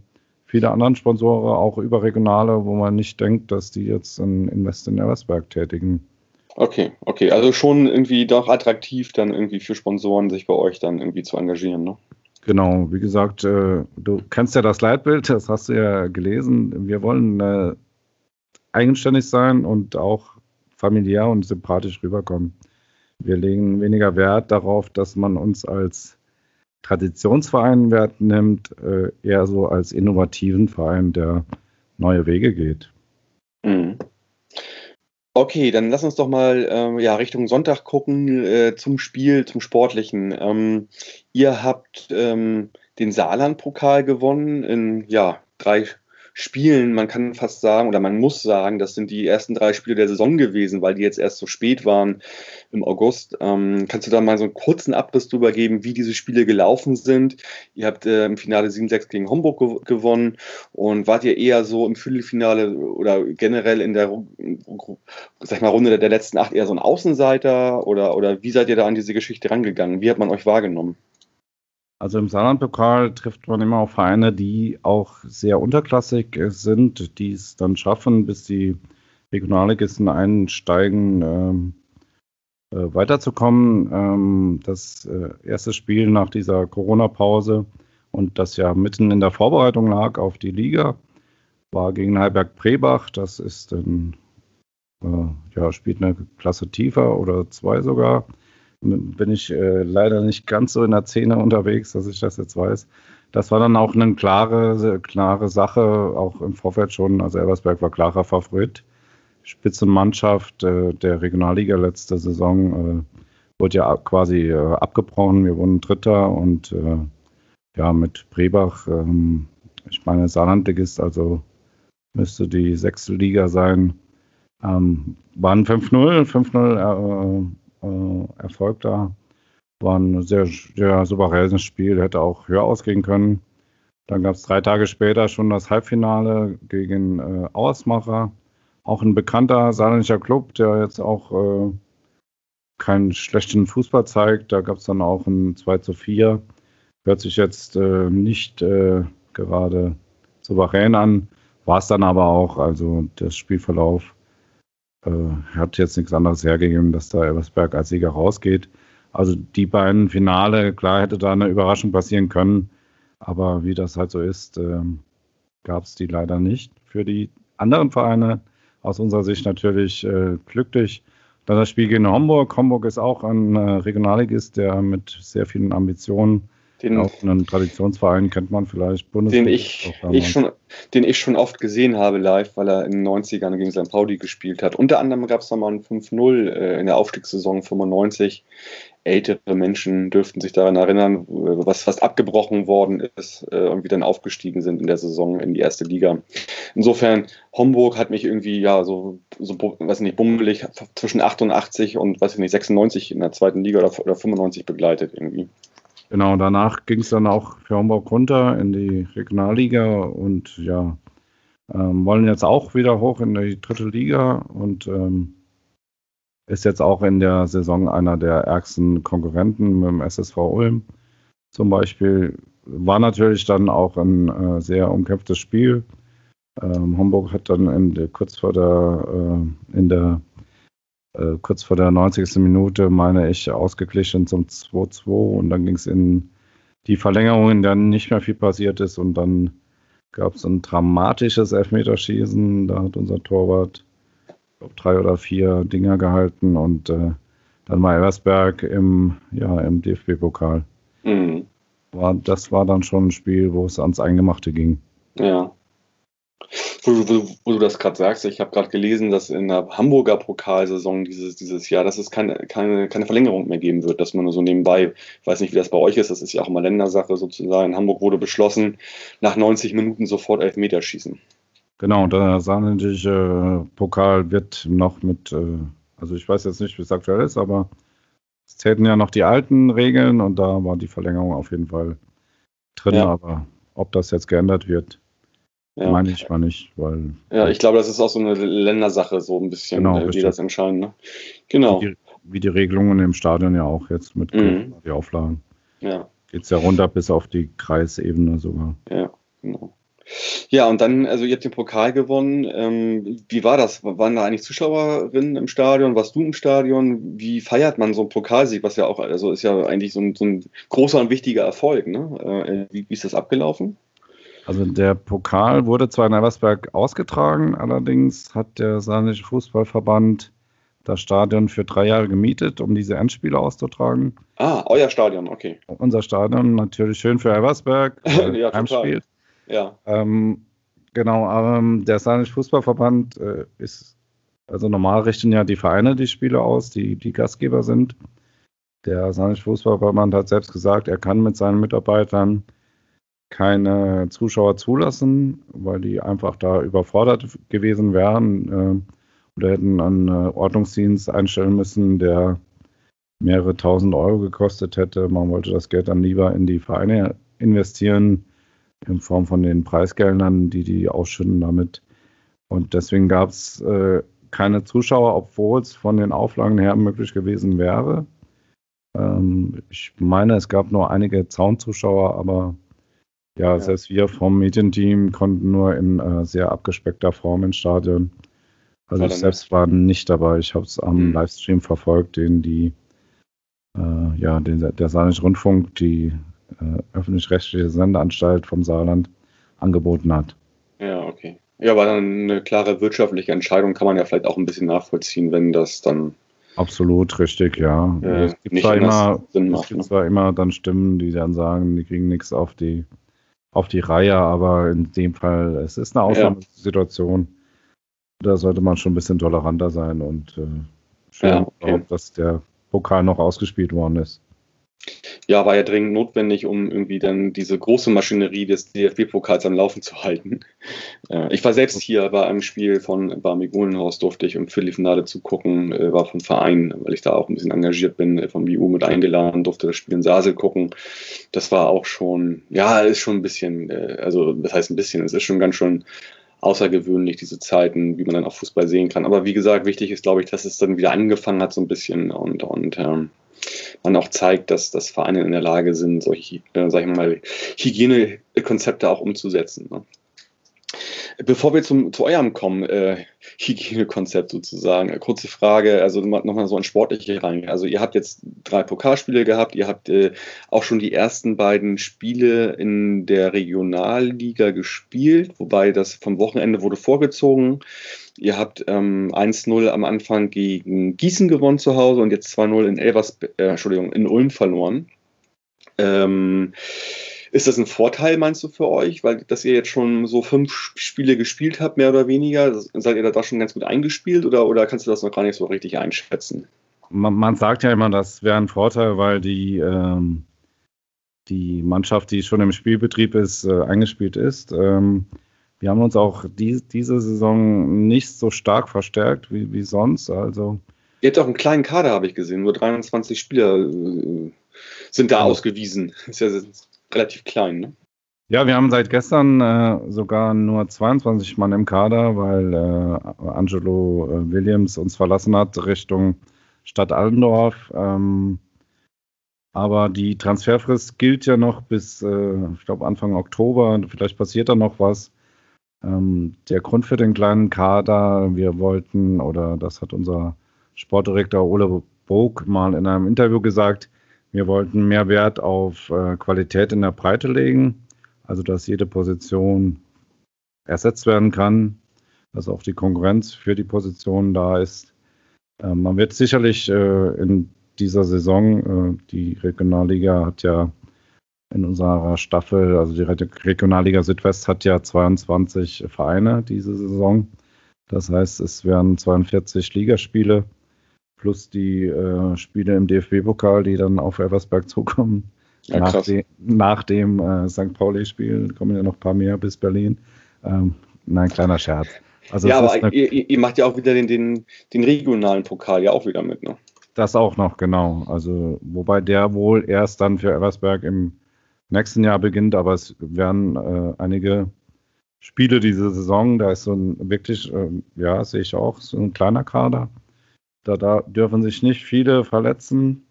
viele andere Sponsoren, auch überregionale, wo man nicht denkt, dass die jetzt ein Invest in Elversberg tätigen. Okay, okay. Also schon irgendwie doch attraktiv, dann irgendwie für Sponsoren sich bei euch dann irgendwie zu engagieren, ne? Genau, wie gesagt, äh, du kennst ja das Leitbild, das hast du ja gelesen. Wir wollen äh, eigenständig sein und auch familiär und sympathisch rüberkommen. Wir legen weniger Wert darauf, dass man uns als Traditionsverein Wert nimmt, äh, eher so als innovativen Verein, der neue Wege geht. Mhm. Okay, dann lass uns doch mal ähm, ja, Richtung Sonntag gucken, äh, zum Spiel, zum Sportlichen. Ähm, ihr habt ähm, den Saarland-Pokal gewonnen in ja, drei Spielen, man kann fast sagen, oder man muss sagen, das sind die ersten drei Spiele der Saison gewesen, weil die jetzt erst so spät waren im August. Ähm, kannst du da mal so einen kurzen Abriss drüber geben, wie diese Spiele gelaufen sind? Ihr habt äh, im Finale 7-6 gegen Homburg ge gewonnen und wart ihr eher so im Viertelfinale oder generell in der sag mal, Runde der, der letzten acht eher so ein Außenseiter oder, oder wie seid ihr da an diese Geschichte rangegangen? Wie hat man euch wahrgenommen? Also im Saarlandpokal trifft man immer auf Vereine, die auch sehr unterklassig sind, die es dann schaffen, bis die Regionalligisten einsteigen, ähm, äh, weiterzukommen. Ähm, das äh, erste Spiel nach dieser Corona-Pause und das ja mitten in der Vorbereitung lag auf die Liga, war gegen Heiberg Prebach. Das ist ein, äh, ja, spielt eine Klasse tiefer oder zwei sogar bin ich äh, leider nicht ganz so in der Szene unterwegs, dass ich das jetzt weiß. Das war dann auch eine klare, klare Sache, auch im Vorfeld schon. Also Elversberg war klarer Favorit. Spitzenmannschaft äh, der Regionalliga letzte Saison äh, wurde ja quasi äh, abgebrochen. Wir wurden Dritter und äh, ja, mit Brebach, ähm, ich meine, Saarlandligist, also müsste die sechste Liga sein. Ähm, waren 5-0, 5-0 äh, Erfolg da. War ein sehr, sehr souveränes Spiel, hätte auch höher ausgehen können. Dann gab es drei Tage später schon das Halbfinale gegen äh, Ausmacher. Auch ein bekannter saarländischer Club, der jetzt auch äh, keinen schlechten Fußball zeigt. Da gab es dann auch ein 2 zu 4. Hört sich jetzt äh, nicht äh, gerade souverän an. War es dann aber auch. Also der Spielverlauf äh, hat jetzt nichts anderes hergegeben, dass da Elversberg als Sieger rausgeht. Also die beiden Finale, klar hätte da eine Überraschung passieren können, aber wie das halt so ist, äh, gab es die leider nicht. Für die anderen Vereine aus unserer Sicht natürlich äh, glücklich. Dann das Spiel gegen Homburg. Homburg ist auch ein äh, Regionalligist, der mit sehr vielen Ambitionen den, auch einen Traditionsverein kennt man vielleicht Bundesliga. Den ich, ich schon, den ich schon oft gesehen habe live, weil er in den 90ern gegen St. Pauli gespielt hat. Unter anderem gab es nochmal ein 5-0 äh, in der Aufstiegssaison 95. Ältere Menschen dürften sich daran erinnern, was fast abgebrochen worden ist äh, und wieder aufgestiegen sind in der Saison in die erste Liga. Insofern, Homburg hat mich irgendwie, ja, so, so weiß nicht, bummelig zwischen 88 und, weiß ich nicht, 96 in der zweiten Liga oder, oder 95 begleitet irgendwie. Genau, danach ging es dann auch für Homburg runter in die Regionalliga und ja, ähm, wollen jetzt auch wieder hoch in die dritte Liga und ähm, ist jetzt auch in der Saison einer der ärgsten Konkurrenten mit dem SSV Ulm zum Beispiel. War natürlich dann auch ein äh, sehr umkämpftes Spiel. Ähm, Homburg hat dann in, kurz vor der, äh, in der äh, kurz vor der 90. Minute, meine ich, ausgeglichen zum 2-2 und dann ging es in die Verlängerung, in der nicht mehr viel passiert ist und dann gab es ein dramatisches Elfmeterschießen. Da hat unser Torwart glaub, drei oder vier Dinger gehalten und äh, dann war Eversberg im, ja, im DFB-Pokal. Mhm. war, das war dann schon ein Spiel, wo es ans Eingemachte ging. Ja. Wo, wo, wo du das gerade sagst, ich habe gerade gelesen, dass in der Hamburger Pokalsaison dieses, dieses Jahr, dass es keine, keine, keine Verlängerung mehr geben wird, dass man nur so nebenbei, ich weiß nicht, wie das bei euch ist, das ist ja auch immer Ländersache sozusagen. In Hamburg wurde beschlossen, nach 90 Minuten sofort Elfmeterschießen. Genau, der saarländische Pokal wird noch mit, äh, also ich weiß jetzt nicht, wie es aktuell ist, aber es zählten ja noch die alten Regeln und da war die Verlängerung auf jeden Fall drin, ja. aber ob das jetzt geändert wird, ja. meine ich mal nicht, weil. Ja, ich glaube, das ist auch so eine Ländersache, so ein bisschen, genau, äh, wie das entscheiden. Ne? Genau. Wie die, wie die, Regelungen im Stadion ja auch jetzt mit mhm. die Auflagen. Ja. Geht es ja runter bis auf die Kreisebene sogar. Ja, genau. Ja, und dann, also ihr habt den Pokal gewonnen. Ähm, wie war das? Waren da eigentlich Zuschauerinnen im Stadion? Warst du im Stadion? Wie feiert man so einen Pokalsieg, was ja auch, also ist ja eigentlich so ein, so ein großer und wichtiger Erfolg, ne? Äh, wie, wie ist das abgelaufen? Also der Pokal wurde zwar in Elversberg ausgetragen, allerdings hat der Saarländische Fußballverband das Stadion für drei Jahre gemietet, um diese Endspiele auszutragen. Ah, euer Stadion, okay. Unser Stadion natürlich schön für Elversberg, ja, Heimspiel. Ja. Ähm, genau, ähm, der Saarländische Fußballverband äh, ist, also normal richten ja die Vereine die Spiele aus, die die Gastgeber sind. Der Saarländische Fußballverband hat selbst gesagt, er kann mit seinen Mitarbeitern keine Zuschauer zulassen, weil die einfach da überfordert gewesen wären äh, oder hätten einen äh, Ordnungsdienst einstellen müssen, der mehrere tausend Euro gekostet hätte. Man wollte das Geld dann lieber in die Vereine investieren, in Form von den Preisgeldern, die die ausschütten damit. Und deswegen gab es äh, keine Zuschauer, obwohl es von den Auflagen her möglich gewesen wäre. Ähm, ich meine, es gab nur einige Zaunzuschauer, aber ja, ja, selbst wir vom Medienteam konnten nur in äh, sehr abgespeckter Form ins Stadion. Also ich selbst war nicht dabei. Ich habe es am mhm. Livestream verfolgt, den die äh, ja, den, der Saarländische Rundfunk, die äh, öffentlich-rechtliche Sendeanstalt vom Saarland angeboten hat. Ja, okay. Ja, aber dann eine klare wirtschaftliche Entscheidung kann man ja vielleicht auch ein bisschen nachvollziehen, wenn das dann. Absolut richtig, ja. Äh, es gibt, zwar immer, macht, es gibt ne? zwar immer dann Stimmen, die dann sagen, die kriegen nichts auf die, auf die Reihe, aber in dem Fall, es ist eine Ausnahmesituation. Ja. Da sollte man schon ein bisschen toleranter sein und äh, schön, ja, okay. dass der Pokal noch ausgespielt worden ist. Ja, war ja dringend notwendig, um irgendwie dann diese große Maschinerie des DFB-Pokals am Laufen zu halten. Äh, ich war selbst hier bei einem Spiel von Barmi Gohlenhaus, durfte ich im Viertelfinale zugucken, äh, war vom Verein, weil ich da auch ein bisschen engagiert bin, äh, vom BU mit eingeladen, durfte das Spiel in Sasel gucken. Das war auch schon, ja, ist schon ein bisschen, also das heißt ein bisschen, es ist schon ganz schön außergewöhnlich, diese Zeiten, wie man dann auch Fußball sehen kann. Aber wie gesagt, wichtig ist, glaube ich, dass es dann wieder angefangen hat, so ein bisschen und, und ähm, man auch zeigt, dass, dass Vereine in der Lage sind, solche, äh, sag ich mal, Hygienekonzepte auch umzusetzen. Ne? Bevor wir zum, zu eurem kommen, äh, Hygienekonzept sozusagen, äh, kurze Frage, also nochmal so ein sportliche rein. Also ihr habt jetzt drei Pokalspiele gehabt, ihr habt äh, auch schon die ersten beiden Spiele in der Regionalliga gespielt, wobei das vom Wochenende wurde vorgezogen. Ihr habt ähm, 1-0 am Anfang gegen Gießen gewonnen zu Hause und jetzt 2-0 in Elvers, äh, Entschuldigung, in Ulm verloren. Ähm, ist das ein Vorteil, meinst du, für euch, weil dass ihr jetzt schon so fünf Spiele gespielt habt, mehr oder weniger? Seid ihr da schon ganz gut eingespielt oder, oder kannst du das noch gar nicht so richtig einschätzen? Man, man sagt ja immer, das wäre ein Vorteil, weil die, ähm, die Mannschaft, die schon im Spielbetrieb ist, äh, eingespielt ist. Ähm, wir haben uns auch die, diese Saison nicht so stark verstärkt wie, wie sonst. Also Ihr habt auch einen kleinen Kader, habe ich gesehen. Nur 23 Spieler äh, sind da ja. ausgewiesen. Ist ja relativ klein, ne? Ja, wir haben seit gestern äh, sogar nur 22 Mann im Kader, weil äh, Angelo äh, Williams uns verlassen hat Richtung Stadt Allendorf. Ähm, aber die Transferfrist gilt ja noch bis, äh, ich glaube, Anfang Oktober. Vielleicht passiert da noch was. Ähm, der Grund für den kleinen Kader, wir wollten, oder das hat unser Sportdirektor Ole Bog mal in einem Interview gesagt, wir wollten mehr Wert auf äh, Qualität in der Breite legen, also dass jede Position ersetzt werden kann, dass auch die Konkurrenz für die Position da ist. Äh, man wird sicherlich äh, in dieser Saison, äh, die Regionalliga hat ja in unserer Staffel. Also die Regionalliga Südwest hat ja 22 Vereine diese Saison. Das heißt, es werden 42 Ligaspiele plus die äh, Spiele im DFB-Pokal, die dann auf Eversberg zukommen. Ja, nach, de nach, dem äh, St. Pauli-Spiel kommen ja noch ein paar mehr bis Berlin. Ähm, nein, kleiner Scherz. Also ja, aber ihr, ihr, macht ja auch wieder den, den, den, regionalen Pokal ja auch wieder mit, ne? Das auch noch, genau. Also, wobei der wohl erst dann für Eversberg im nächsten Jahr beginnt, aber es werden äh, einige Spiele diese Saison. Da ist so ein wirklich, äh, ja, sehe ich auch, so ein kleiner Kader. Da, da dürfen sich nicht viele verletzen.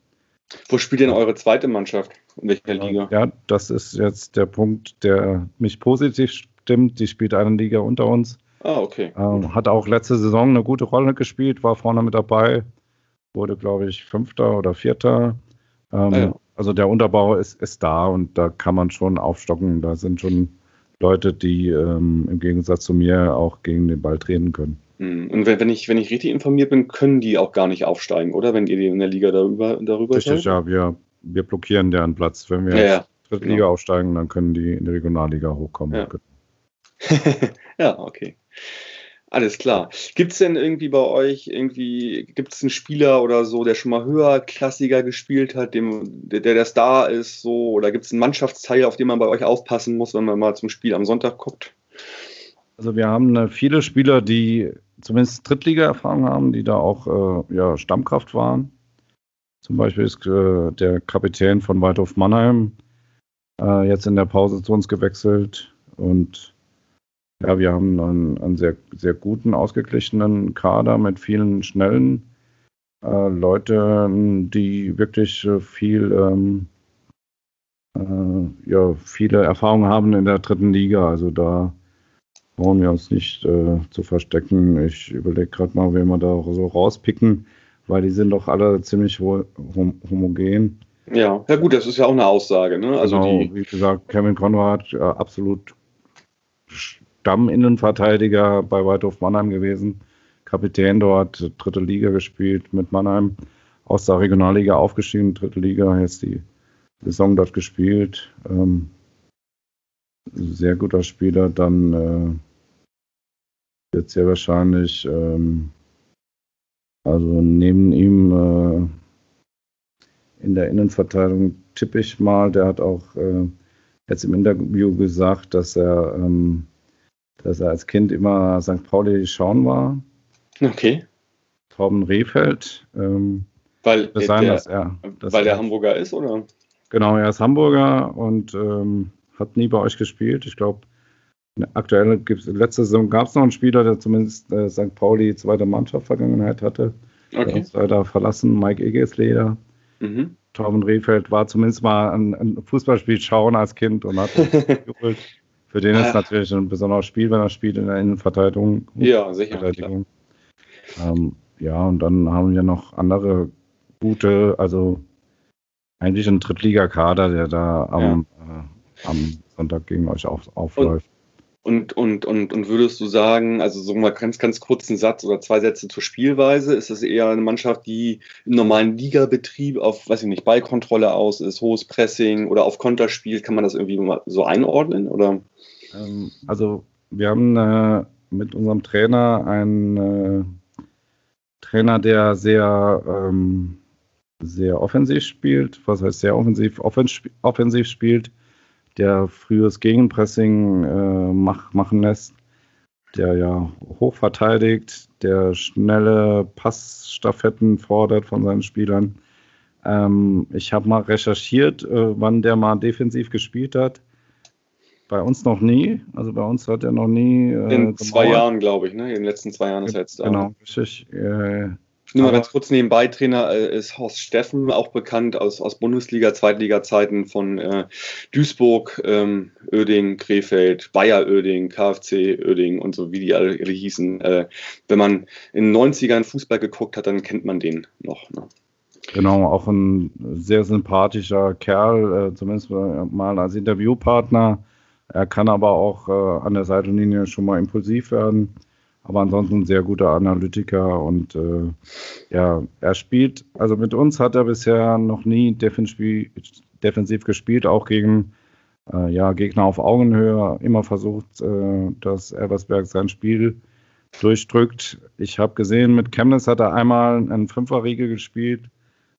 Wo spielt denn eure zweite Mannschaft? In welcher Liga? Ja, das ist jetzt der Punkt, der mich positiv stimmt. Die spielt eine Liga unter uns. Ah, okay. Ähm, hat auch letzte Saison eine gute Rolle gespielt, war vorne mit dabei, wurde, glaube ich, Fünfter oder Vierter. Ähm, ah, ja. Also der Unterbau ist, ist da und da kann man schon aufstocken. Da sind schon Leute, die ähm, im Gegensatz zu mir auch gegen den Ball treten können. Hm, und wenn, ich, wenn ich richtig informiert bin, können die auch gar nicht aufsteigen, oder? Wenn ihr die in der Liga darüber, darüber Richtig, seid? ja. Wir, wir blockieren deren Platz. Wenn wir ja, ja, Drittliga genau. aufsteigen, dann können die in die Regionalliga hochkommen. Ja, ja okay. Alles klar. Gibt es denn irgendwie bei euch irgendwie, gibt es einen Spieler oder so, der schon mal höherklassiger gespielt hat, dem, der der Star ist, so, oder gibt es einen Mannschaftsteil, auf den man bei euch aufpassen muss, wenn man mal zum Spiel am Sonntag guckt? Also wir haben äh, viele Spieler, die zumindest Drittliga-Erfahrung haben, die da auch äh, ja, Stammkraft waren. Zum Beispiel ist äh, der Kapitän von Waldhof Mannheim äh, jetzt in der Pause zu uns gewechselt und ja, wir haben einen, einen sehr, sehr guten, ausgeglichenen Kader mit vielen schnellen äh, Leuten, die wirklich äh, viel, ähm, äh, ja, viele Erfahrungen haben in der dritten Liga. Also da brauchen wir uns nicht äh, zu verstecken. Ich überlege gerade mal, wen wir da so rauspicken, weil die sind doch alle ziemlich hom homogen. Ja, ja gut, das ist ja auch eine Aussage. Ne? Also genau, die, wie gesagt, Kevin Konrad, äh, absolut Stamminnenverteidiger bei Waldhof Mannheim gewesen, Kapitän dort, dritte Liga gespielt mit Mannheim, aus der Regionalliga aufgestiegen, dritte Liga, jetzt die Saison dort gespielt. Ähm, sehr guter Spieler, dann äh, wird sehr wahrscheinlich, ähm, also neben ihm äh, in der Innenverteidigung tippe ich mal, der hat auch äh, jetzt im Interview gesagt, dass er ähm, dass er als Kind immer St. Pauli schauen war. Okay. Torben Rehfeld. Ähm, weil sein, der, er, weil der Hamburger ist, oder? Genau, er ist Hamburger und ähm, hat nie bei euch gespielt. Ich glaube, aktuell gibt es, letzte Saison gab es noch einen Spieler, der zumindest äh, St. Pauli zweite Mannschaft Vergangenheit hatte. Okay. Der leider verlassen, Mike Egesleder. Mhm. Torben Rehfeld war zumindest mal ein, ein Fußballspiel schauen als Kind und hat gejubelt. Für den ist natürlich ein besonderes Spiel, wenn er spielt in der Innenverteidigung. Ja, sicher. Ähm, ja, und dann haben wir noch andere gute, also eigentlich ein Drittligakader, der da am, ja. äh, am Sonntag gegen euch auf, aufläuft. Und, und, und, und würdest du sagen, also so mal ganz, ganz kurzen Satz oder zwei Sätze zur Spielweise, ist das eher eine Mannschaft, die im normalen Ligabetrieb auf, weiß ich nicht, Ballkontrolle aus ist, hohes Pressing oder auf Konter spielt? Kann man das irgendwie mal so einordnen? Oder? Ähm, also wir haben äh, mit unserem Trainer einen äh, Trainer, der sehr, ähm, sehr offensiv spielt. Was heißt sehr offensiv? offensiv spielt, der frühes Gegenpressing äh, mach, machen lässt, der ja hoch verteidigt, der schnelle Passstaffetten fordert von seinen Spielern. Ähm, ich habe mal recherchiert, äh, wann der mal defensiv gespielt hat. Bei uns noch nie. Also bei uns hat er noch nie. Äh, in zwei gemauert. Jahren, glaube ich, ne? In den letzten zwei Jahren ist er jetzt da. Genau, richtig. Äh, nur mal ganz kurz nebenbei, Trainer äh, ist Horst Steffen, auch bekannt aus, aus Bundesliga, Zweitliga-Zeiten von äh, Duisburg, ähm, Oeding, Krefeld, Bayer Oeding, KfC Oeding und so, wie die alle, alle hießen. Äh, wenn man in den 90ern Fußball geguckt hat, dann kennt man den noch. Ne? Genau, auch ein sehr sympathischer Kerl, äh, zumindest mal als Interviewpartner. Er kann aber auch äh, an der Seitenlinie schon mal impulsiv werden. Aber ansonsten ein sehr guter Analytiker und äh, ja, er spielt, also mit uns hat er bisher noch nie defensiv, defensiv gespielt, auch gegen äh, ja, Gegner auf Augenhöhe, immer versucht, äh, dass Elversberg sein Spiel durchdrückt. Ich habe gesehen, mit Chemnitz hat er einmal einen Fünferriegel gespielt,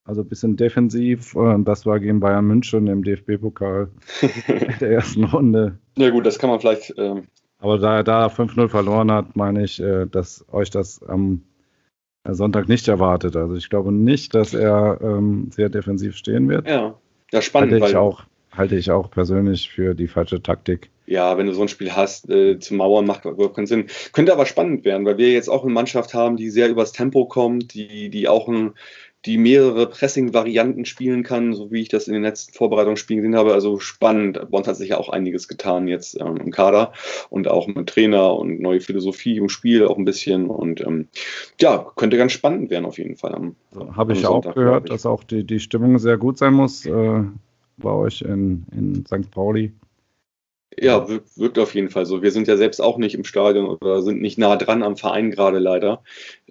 also ein bisschen defensiv. Das war gegen Bayern München im DFB-Pokal der ersten Runde. Ja gut, das kann man vielleicht. Ähm Aber da er da 5-0 verloren hat, meine ich, äh, dass euch das am Sonntag nicht erwartet. Also ich glaube nicht, dass er ähm, sehr defensiv stehen wird. Ja, ja spannend. Halte ich, auch, halte ich auch persönlich für die falsche Taktik ja, wenn du so ein Spiel hast, äh, zu Mauern macht überhaupt keinen Sinn. Könnte aber spannend werden, weil wir jetzt auch eine Mannschaft haben, die sehr übers Tempo kommt, die, die auch ein, die mehrere Pressing-Varianten spielen kann, so wie ich das in den letzten Vorbereitungsspielen gesehen habe. Also spannend. Uns hat sich ja auch einiges getan jetzt ähm, im Kader und auch mit Trainer und neue Philosophie im Spiel auch ein bisschen. Und ähm, ja, könnte ganz spannend werden auf jeden Fall. Am, Habe ich Sonntag, auch gehört, dass auch die, die Stimmung sehr gut sein muss äh, bei euch in, in St. Pauli. Ja, wirkt auf jeden Fall so. Wir sind ja selbst auch nicht im Stadion oder sind nicht nah dran am Verein gerade leider.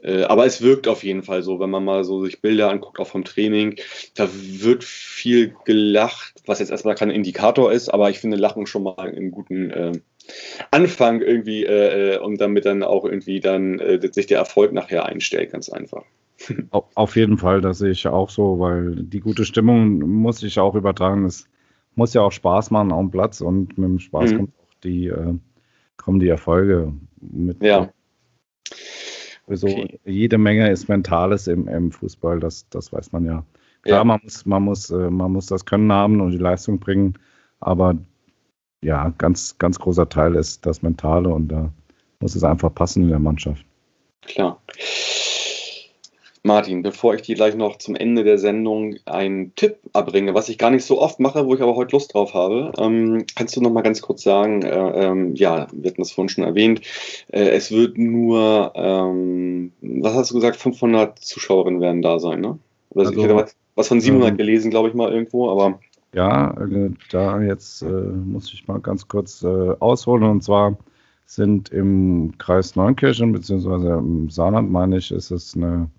Äh, aber es wirkt auf jeden Fall so, wenn man mal so sich Bilder anguckt, auch vom Training. Da wird viel gelacht, was jetzt erstmal kein Indikator ist, aber ich finde Lachen schon mal einen guten äh, Anfang irgendwie äh, äh und damit dann auch irgendwie dann sich der Erfolg nachher einstellt, ganz einfach. Auf jeden Fall, das sehe ich auch so, weil die gute Stimmung muss ich auch übertragen. Es muss ja auch Spaß machen am Platz und mit dem Spaß mhm. kommt auch die, äh, kommen die Erfolge mit. Ja. So okay. jede Menge ist Mentales im, im Fußball, das, das weiß man ja. Klar, ja. man muss, man muss, äh, man muss das Können haben und die Leistung bringen, aber ja, ganz, ganz großer Teil ist das Mentale und da muss es einfach passen in der Mannschaft. Klar. Martin, bevor ich dir gleich noch zum Ende der Sendung einen Tipp erbringe, was ich gar nicht so oft mache, wo ich aber heute Lust drauf habe, ähm, kannst du noch mal ganz kurz sagen, äh, ähm, ja, wir hatten das vorhin schon erwähnt, äh, es wird nur, ähm, was hast du gesagt, 500 Zuschauerinnen werden da sein, ne? Also, also, ich hätte was von 700 ähm, gelesen, glaube ich mal irgendwo, aber... Ja, äh, da jetzt äh, muss ich mal ganz kurz äh, ausholen und zwar sind im Kreis Neunkirchen, beziehungsweise im Saarland, meine ich, ist es eine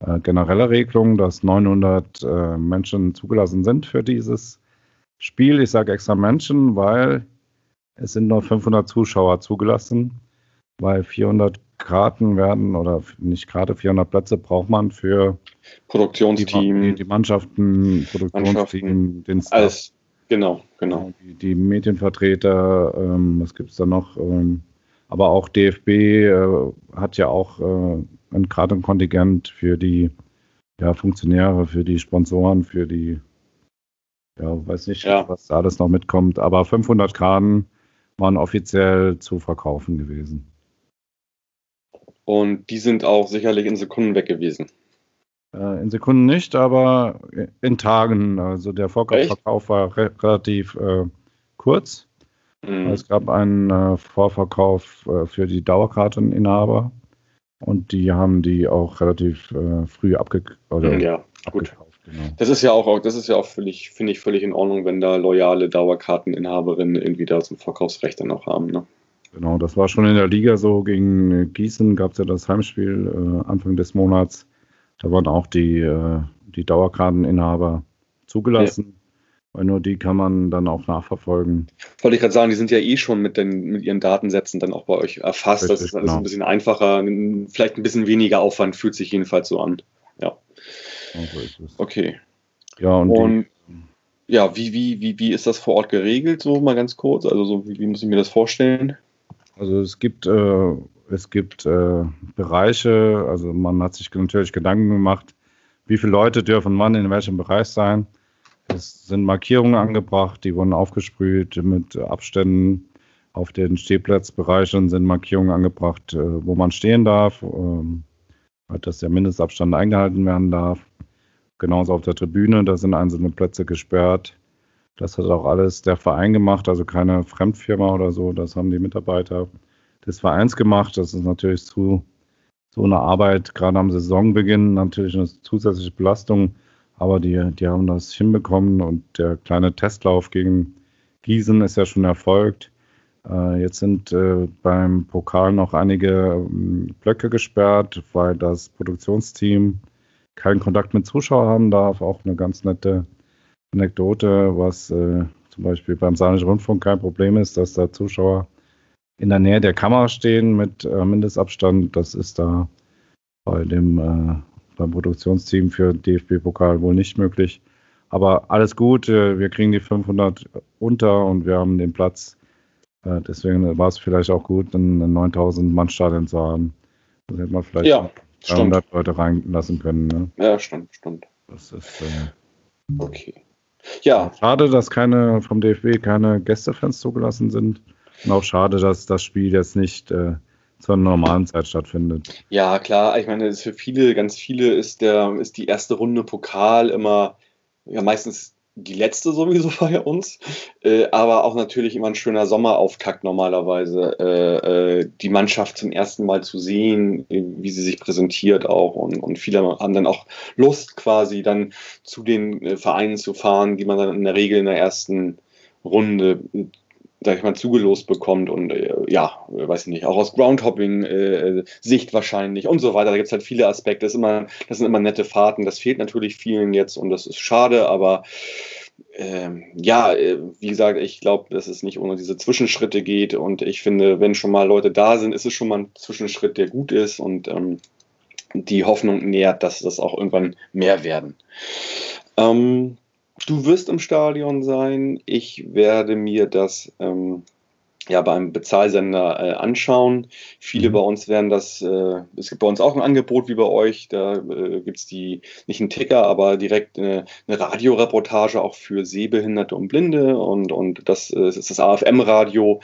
äh, generelle Regelung, dass 900 äh, Menschen zugelassen sind für dieses Spiel. Ich sage extra Menschen, weil es sind nur 500 Zuschauer zugelassen, weil 400 Karten werden oder nicht gerade 400 Plätze braucht man für Produktionsteam, die, die Mannschaften, Produktionsteam, den Staff. Alles, genau, genau. Die, die Medienvertreter, ähm, was gibt es da noch? Ähm, aber auch DFB äh, hat ja auch äh, ein, gerade ein Kontingent für die ja, Funktionäre, für die Sponsoren, für die, ja, weiß nicht, ja. was da alles noch mitkommt, aber 500 Karten waren offiziell zu verkaufen gewesen. Und die sind auch sicherlich in Sekunden weg gewesen. Äh, in Sekunden nicht, aber in Tagen. Also der Vorverkauf war re relativ äh, kurz. Mhm. Es gab einen äh, Vorverkauf äh, für die Dauerkarteninhaber und die haben die auch relativ äh, früh abge oder ja, abgekauft. Genau. Das ist ja auch, das ist ja auch völlig, finde ich, völlig in Ordnung, wenn da loyale Dauerkarteninhaberinnen irgendwie da zum Verkaufsrecht dann auch haben. Ne? Genau, das war schon in der Liga so. Gegen Gießen gab es ja das Heimspiel äh, Anfang des Monats. Da waren auch die, äh, die Dauerkarteninhaber zugelassen. Ja. Weil nur die kann man dann auch nachverfolgen. Wollte ich gerade sagen, die sind ja eh schon mit, den, mit ihren Datensätzen dann auch bei euch erfasst. Richtig, das ist alles genau. ein bisschen einfacher, vielleicht ein bisschen weniger Aufwand, fühlt sich jedenfalls so an. Ja. So ist es. Okay. Ja, und, und ja, wie, wie, wie, wie ist das vor Ort geregelt, so mal ganz kurz? Also so, wie, wie muss ich mir das vorstellen? Also es gibt, äh, es gibt äh, Bereiche, also man hat sich natürlich Gedanken gemacht, wie viele Leute dürfen man in welchem Bereich sein. Es sind Markierungen angebracht, die wurden aufgesprüht mit Abständen. Auf den Stehplatzbereichen sind Markierungen angebracht, äh, wo man stehen darf, ähm, dass der Mindestabstand eingehalten werden darf. Genauso auf der Tribüne, da sind einzelne Plätze gesperrt. Das hat auch alles der Verein gemacht, also keine Fremdfirma oder so. Das haben die Mitarbeiter des Vereins gemacht. Das ist natürlich zu so eine Arbeit, gerade am Saisonbeginn, natürlich eine zusätzliche Belastung aber die, die haben das hinbekommen und der kleine Testlauf gegen Gießen ist ja schon erfolgt. Äh, jetzt sind äh, beim Pokal noch einige äh, Blöcke gesperrt, weil das Produktionsteam keinen Kontakt mit Zuschauern haben darf. Auch eine ganz nette Anekdote, was äh, zum Beispiel beim Saarländischen Rundfunk kein Problem ist, dass da Zuschauer in der Nähe der Kamera stehen mit äh, Mindestabstand. Das ist da bei dem äh, beim Produktionsteam für DFB-Pokal wohl nicht möglich. Aber alles gut, äh, wir kriegen die 500 unter und wir haben den Platz. Äh, deswegen war es vielleicht auch gut, ein 9000 Mann Stadion zu haben. Da hätte man vielleicht Ja, 300 stimmt. Leute reinlassen können. Ne? Ja, stimmt, stimmt. Das ist äh, Okay. Ja, schade, dass keine vom DFB keine Gästefans zugelassen sind. Und auch schade, dass das Spiel jetzt nicht äh, zur normalen Zeit stattfindet. Ja, klar. Ich meine, für viele, ganz viele ist der, ist die erste Runde Pokal immer, ja, meistens die letzte sowieso bei uns, äh, aber auch natürlich immer ein schöner Sommerauftakt normalerweise, äh, äh, die Mannschaft zum ersten Mal zu sehen, wie sie sich präsentiert auch und, und viele haben dann auch Lust quasi dann zu den äh, Vereinen zu fahren, die man dann in der Regel in der ersten Runde sag ich mal, zugelost bekommt und äh, ja, äh, weiß ich nicht, auch aus Groundhopping-Sicht wahrscheinlich und so weiter. Da gibt es halt viele Aspekte. Das, immer, das sind immer nette Fahrten. Das fehlt natürlich vielen jetzt und das ist schade, aber ähm, ja, äh, wie gesagt, ich glaube, dass es nicht ohne diese Zwischenschritte geht und ich finde, wenn schon mal Leute da sind, ist es schon mal ein Zwischenschritt, der gut ist und ähm, die Hoffnung nährt, dass das auch irgendwann mehr werden. Ähm, du wirst im Stadion sein. Ich werde mir das ähm, ja beim Bezahlsender äh, anschauen. Viele Mhm. bei uns werden das, äh, es gibt bei uns auch ein Angebot wie bei euch. Da äh, gibt es die, nicht einen Ticker, aber direkt eine, eine Radioreportage auch für Sehbehinderte und Blinde. Und, und das, äh, das ist das AFM-Radio.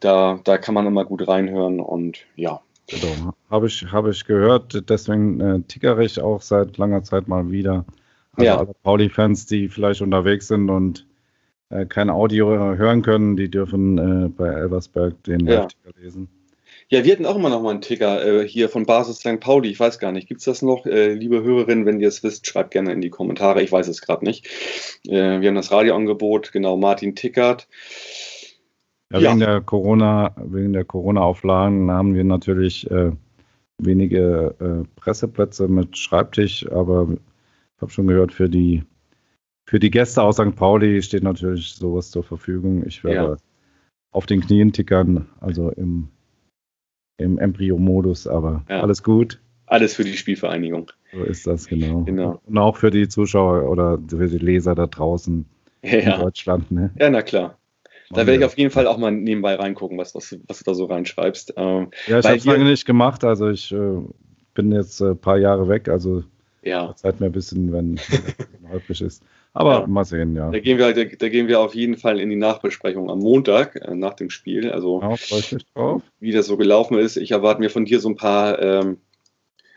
Da, da kann man immer gut reinhören. Und ja, Genau. Habe ich, habe ich gehört, deswegen äh, tickere ich auch seit langer Zeit mal wieder. Also Ja. alle Pauli-Fans, die vielleicht unterwegs sind und äh, kein Audio hören können, die dürfen äh, bei Elversberg den Ja. Live-Ticker lesen. Ja, wir hatten auch immer noch mal einen Ticker äh, hier von Basis St. Pauli. Ich weiß gar nicht. Gibt es das noch? Äh, liebe Hörerinnen, wenn ihr es wisst, schreibt gerne in die Kommentare. Ich weiß es gerade nicht. Äh, wir haben das Radioangebot, genau, Martin tickert. Ja, Ja. wegen der Corona, wegen der Corona-Auflagen haben wir natürlich äh, wenige äh, Presseplätze mit Schreibtisch, aber habe schon gehört, für die für die Gäste aus St. Pauli steht natürlich sowas zur Verfügung. Ich werde Ja. auf den Knien tickern, also im, im Embryo-Modus, aber Ja. alles gut. Alles für die Spielvereinigung. So ist das genau. Genau. Und auch für die Zuschauer oder für die Leser da draußen Ja, in. Deutschland. Ne? ja na klar. Da werde ich auf jeden Fall auch mal nebenbei reingucken, was, was, was du da so reinschreibst. Ähm, Ja, ich habe es lange nicht gemacht. Also ich äh, bin jetzt ein paar Jahre weg. Also ja, Zeit mir ein bisschen, wenn es häufig ist. Aber Ja. mal sehen, ja. da gehen, wir, da, da gehen wir auf jeden Fall in die Nachbesprechung am Montag äh, nach dem Spiel. Also Genau, freue ich mich drauf. wie das so gelaufen ist. Ich erwarte mir von dir so ein paar ähm,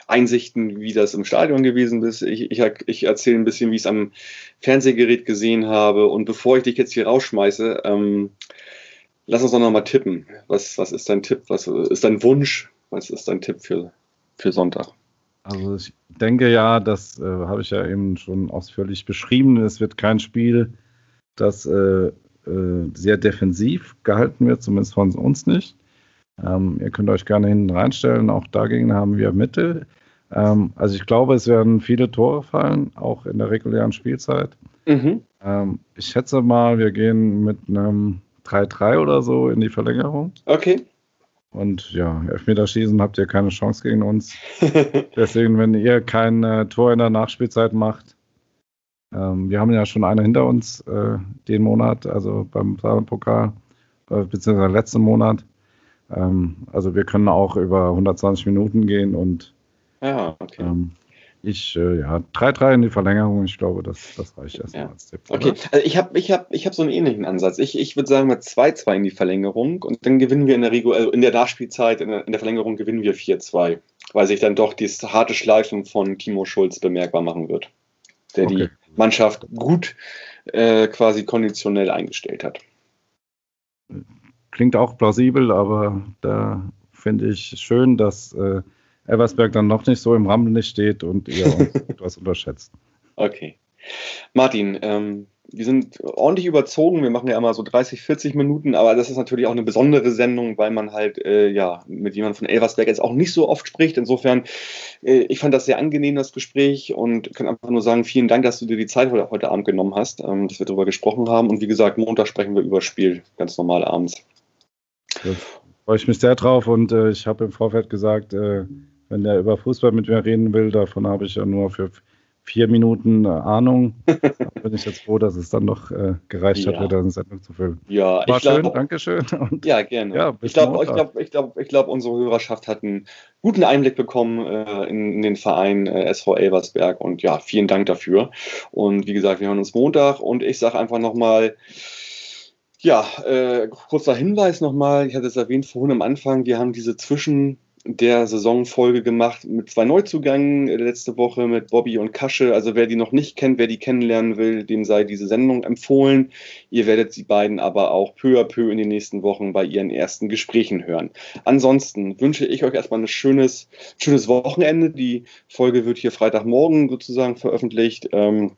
Einsichten, wie das im Stadion gewesen ist. Ich, ich, ich erzähle ein bisschen, wie ich es am Fernsehgerät gesehen habe. Und bevor ich dich jetzt hier rausschmeiße, ähm, lass uns doch nochmal tippen. Was, was ist dein Tipp? Was ist dein Wunsch? Was ist dein Tipp für, für Sonntag? Also ich denke ja, das äh, habe ich ja eben schon ausführlich beschrieben. Es wird kein Spiel, das äh, äh, sehr defensiv gehalten wird, zumindest von uns nicht. Ähm, ihr könnt euch gerne hinten reinstellen. Auch dagegen haben wir Mittel. Ähm, also ich glaube, es werden viele Tore fallen, auch in der regulären Spielzeit. Mhm. Ähm, ich schätze mal, wir gehen mit einem 3-3 oder so in die Verlängerung. Okay. Und ja, Elfmeterschießen habt ihr keine Chance gegen uns. Deswegen, wenn ihr kein äh, Tor in der Nachspielzeit macht, ähm, wir haben ja schon eine hinter uns äh, den Monat, also beim Saarland-Pokal, äh, beziehungsweise letzten Monat. Ähm, also wir können auch über 120 Minuten gehen und ja, okay. ähm, ich, äh, ja, 3-3 in die Verlängerung, ich glaube, das, das reicht erstmal Ja. als Tipp. Okay, oder? also ich habe ich hab, ich hab so einen ähnlichen Ansatz. Ich, ich würde sagen, mit 2-2 in die Verlängerung und dann gewinnen wir in der Regel, also in der Nachspielzeit, in der, in der Verlängerung gewinnen wir 4-2, weil sich dann doch dieses harte Schleifen von Timo Schulz bemerkbar machen wird, der die Okay. Mannschaft gut äh, quasi konditionell eingestellt hat. Klingt auch plausibel, aber da finde ich schön, dass äh, Eversberg dann noch nicht so im Rampenlicht steht und ihr uns etwas unterschätzt. Okay. Martin, ähm, wir sind ordentlich überzogen. Wir machen ja immer so 30, 40 Minuten, aber das ist natürlich auch eine besondere Sendung, weil man halt äh, ja mit jemandem von Elversberg jetzt auch nicht so oft spricht. Insofern, äh, ich fand das sehr angenehm, das Gespräch und kann einfach nur sagen, vielen Dank, dass du dir die Zeit heute, heute Abend genommen hast, ähm, dass wir darüber gesprochen haben. Und wie gesagt, Montag sprechen wir über das Spiel, ganz normal abends. Da freue ich mich sehr drauf und äh, ich habe im Vorfeld gesagt, äh, wenn der über Fußball mit mir reden will, davon habe ich ja nur für vier Minuten äh, Ahnung. da bin ich jetzt froh, dass es dann noch äh, gereicht ja. hat, wieder eine Sendung zu füllen. Ja, War ich schön, glaub, Dankeschön. Und ja, gerne. Ja, ich glaube, ich glaub, ich glaub, ich glaub, unsere Hörerschaft hat einen guten Einblick bekommen äh, in, in, den Verein äh, SV Elversberg und ja, vielen Dank dafür. Und wie gesagt, wir hören uns Montag und ich sage einfach nochmal, ja, äh, kurzer Hinweis nochmal, ich hatte es erwähnt vorhin am Anfang, wir haben diese Zwischen- der Saisonfolge gemacht mit zwei Neuzugängen äh, letzte Woche mit Bobby und Kasche. Also wer die noch nicht kennt, wer die kennenlernen will, dem sei diese Sendung empfohlen. Ihr werdet die beiden aber auch peu à peu in den nächsten Wochen bei ihren ersten Gesprächen hören. Ansonsten wünsche ich euch erstmal ein schönes, schönes Wochenende. Die Folge wird hier Freitagmorgen sozusagen veröffentlicht. Ähm,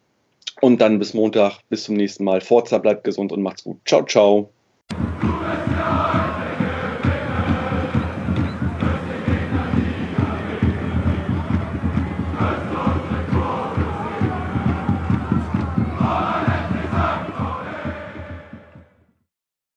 und dann bis Montag, bis zum nächsten Mal. Forza bleibt gesund und macht's gut. Ciao, ciao.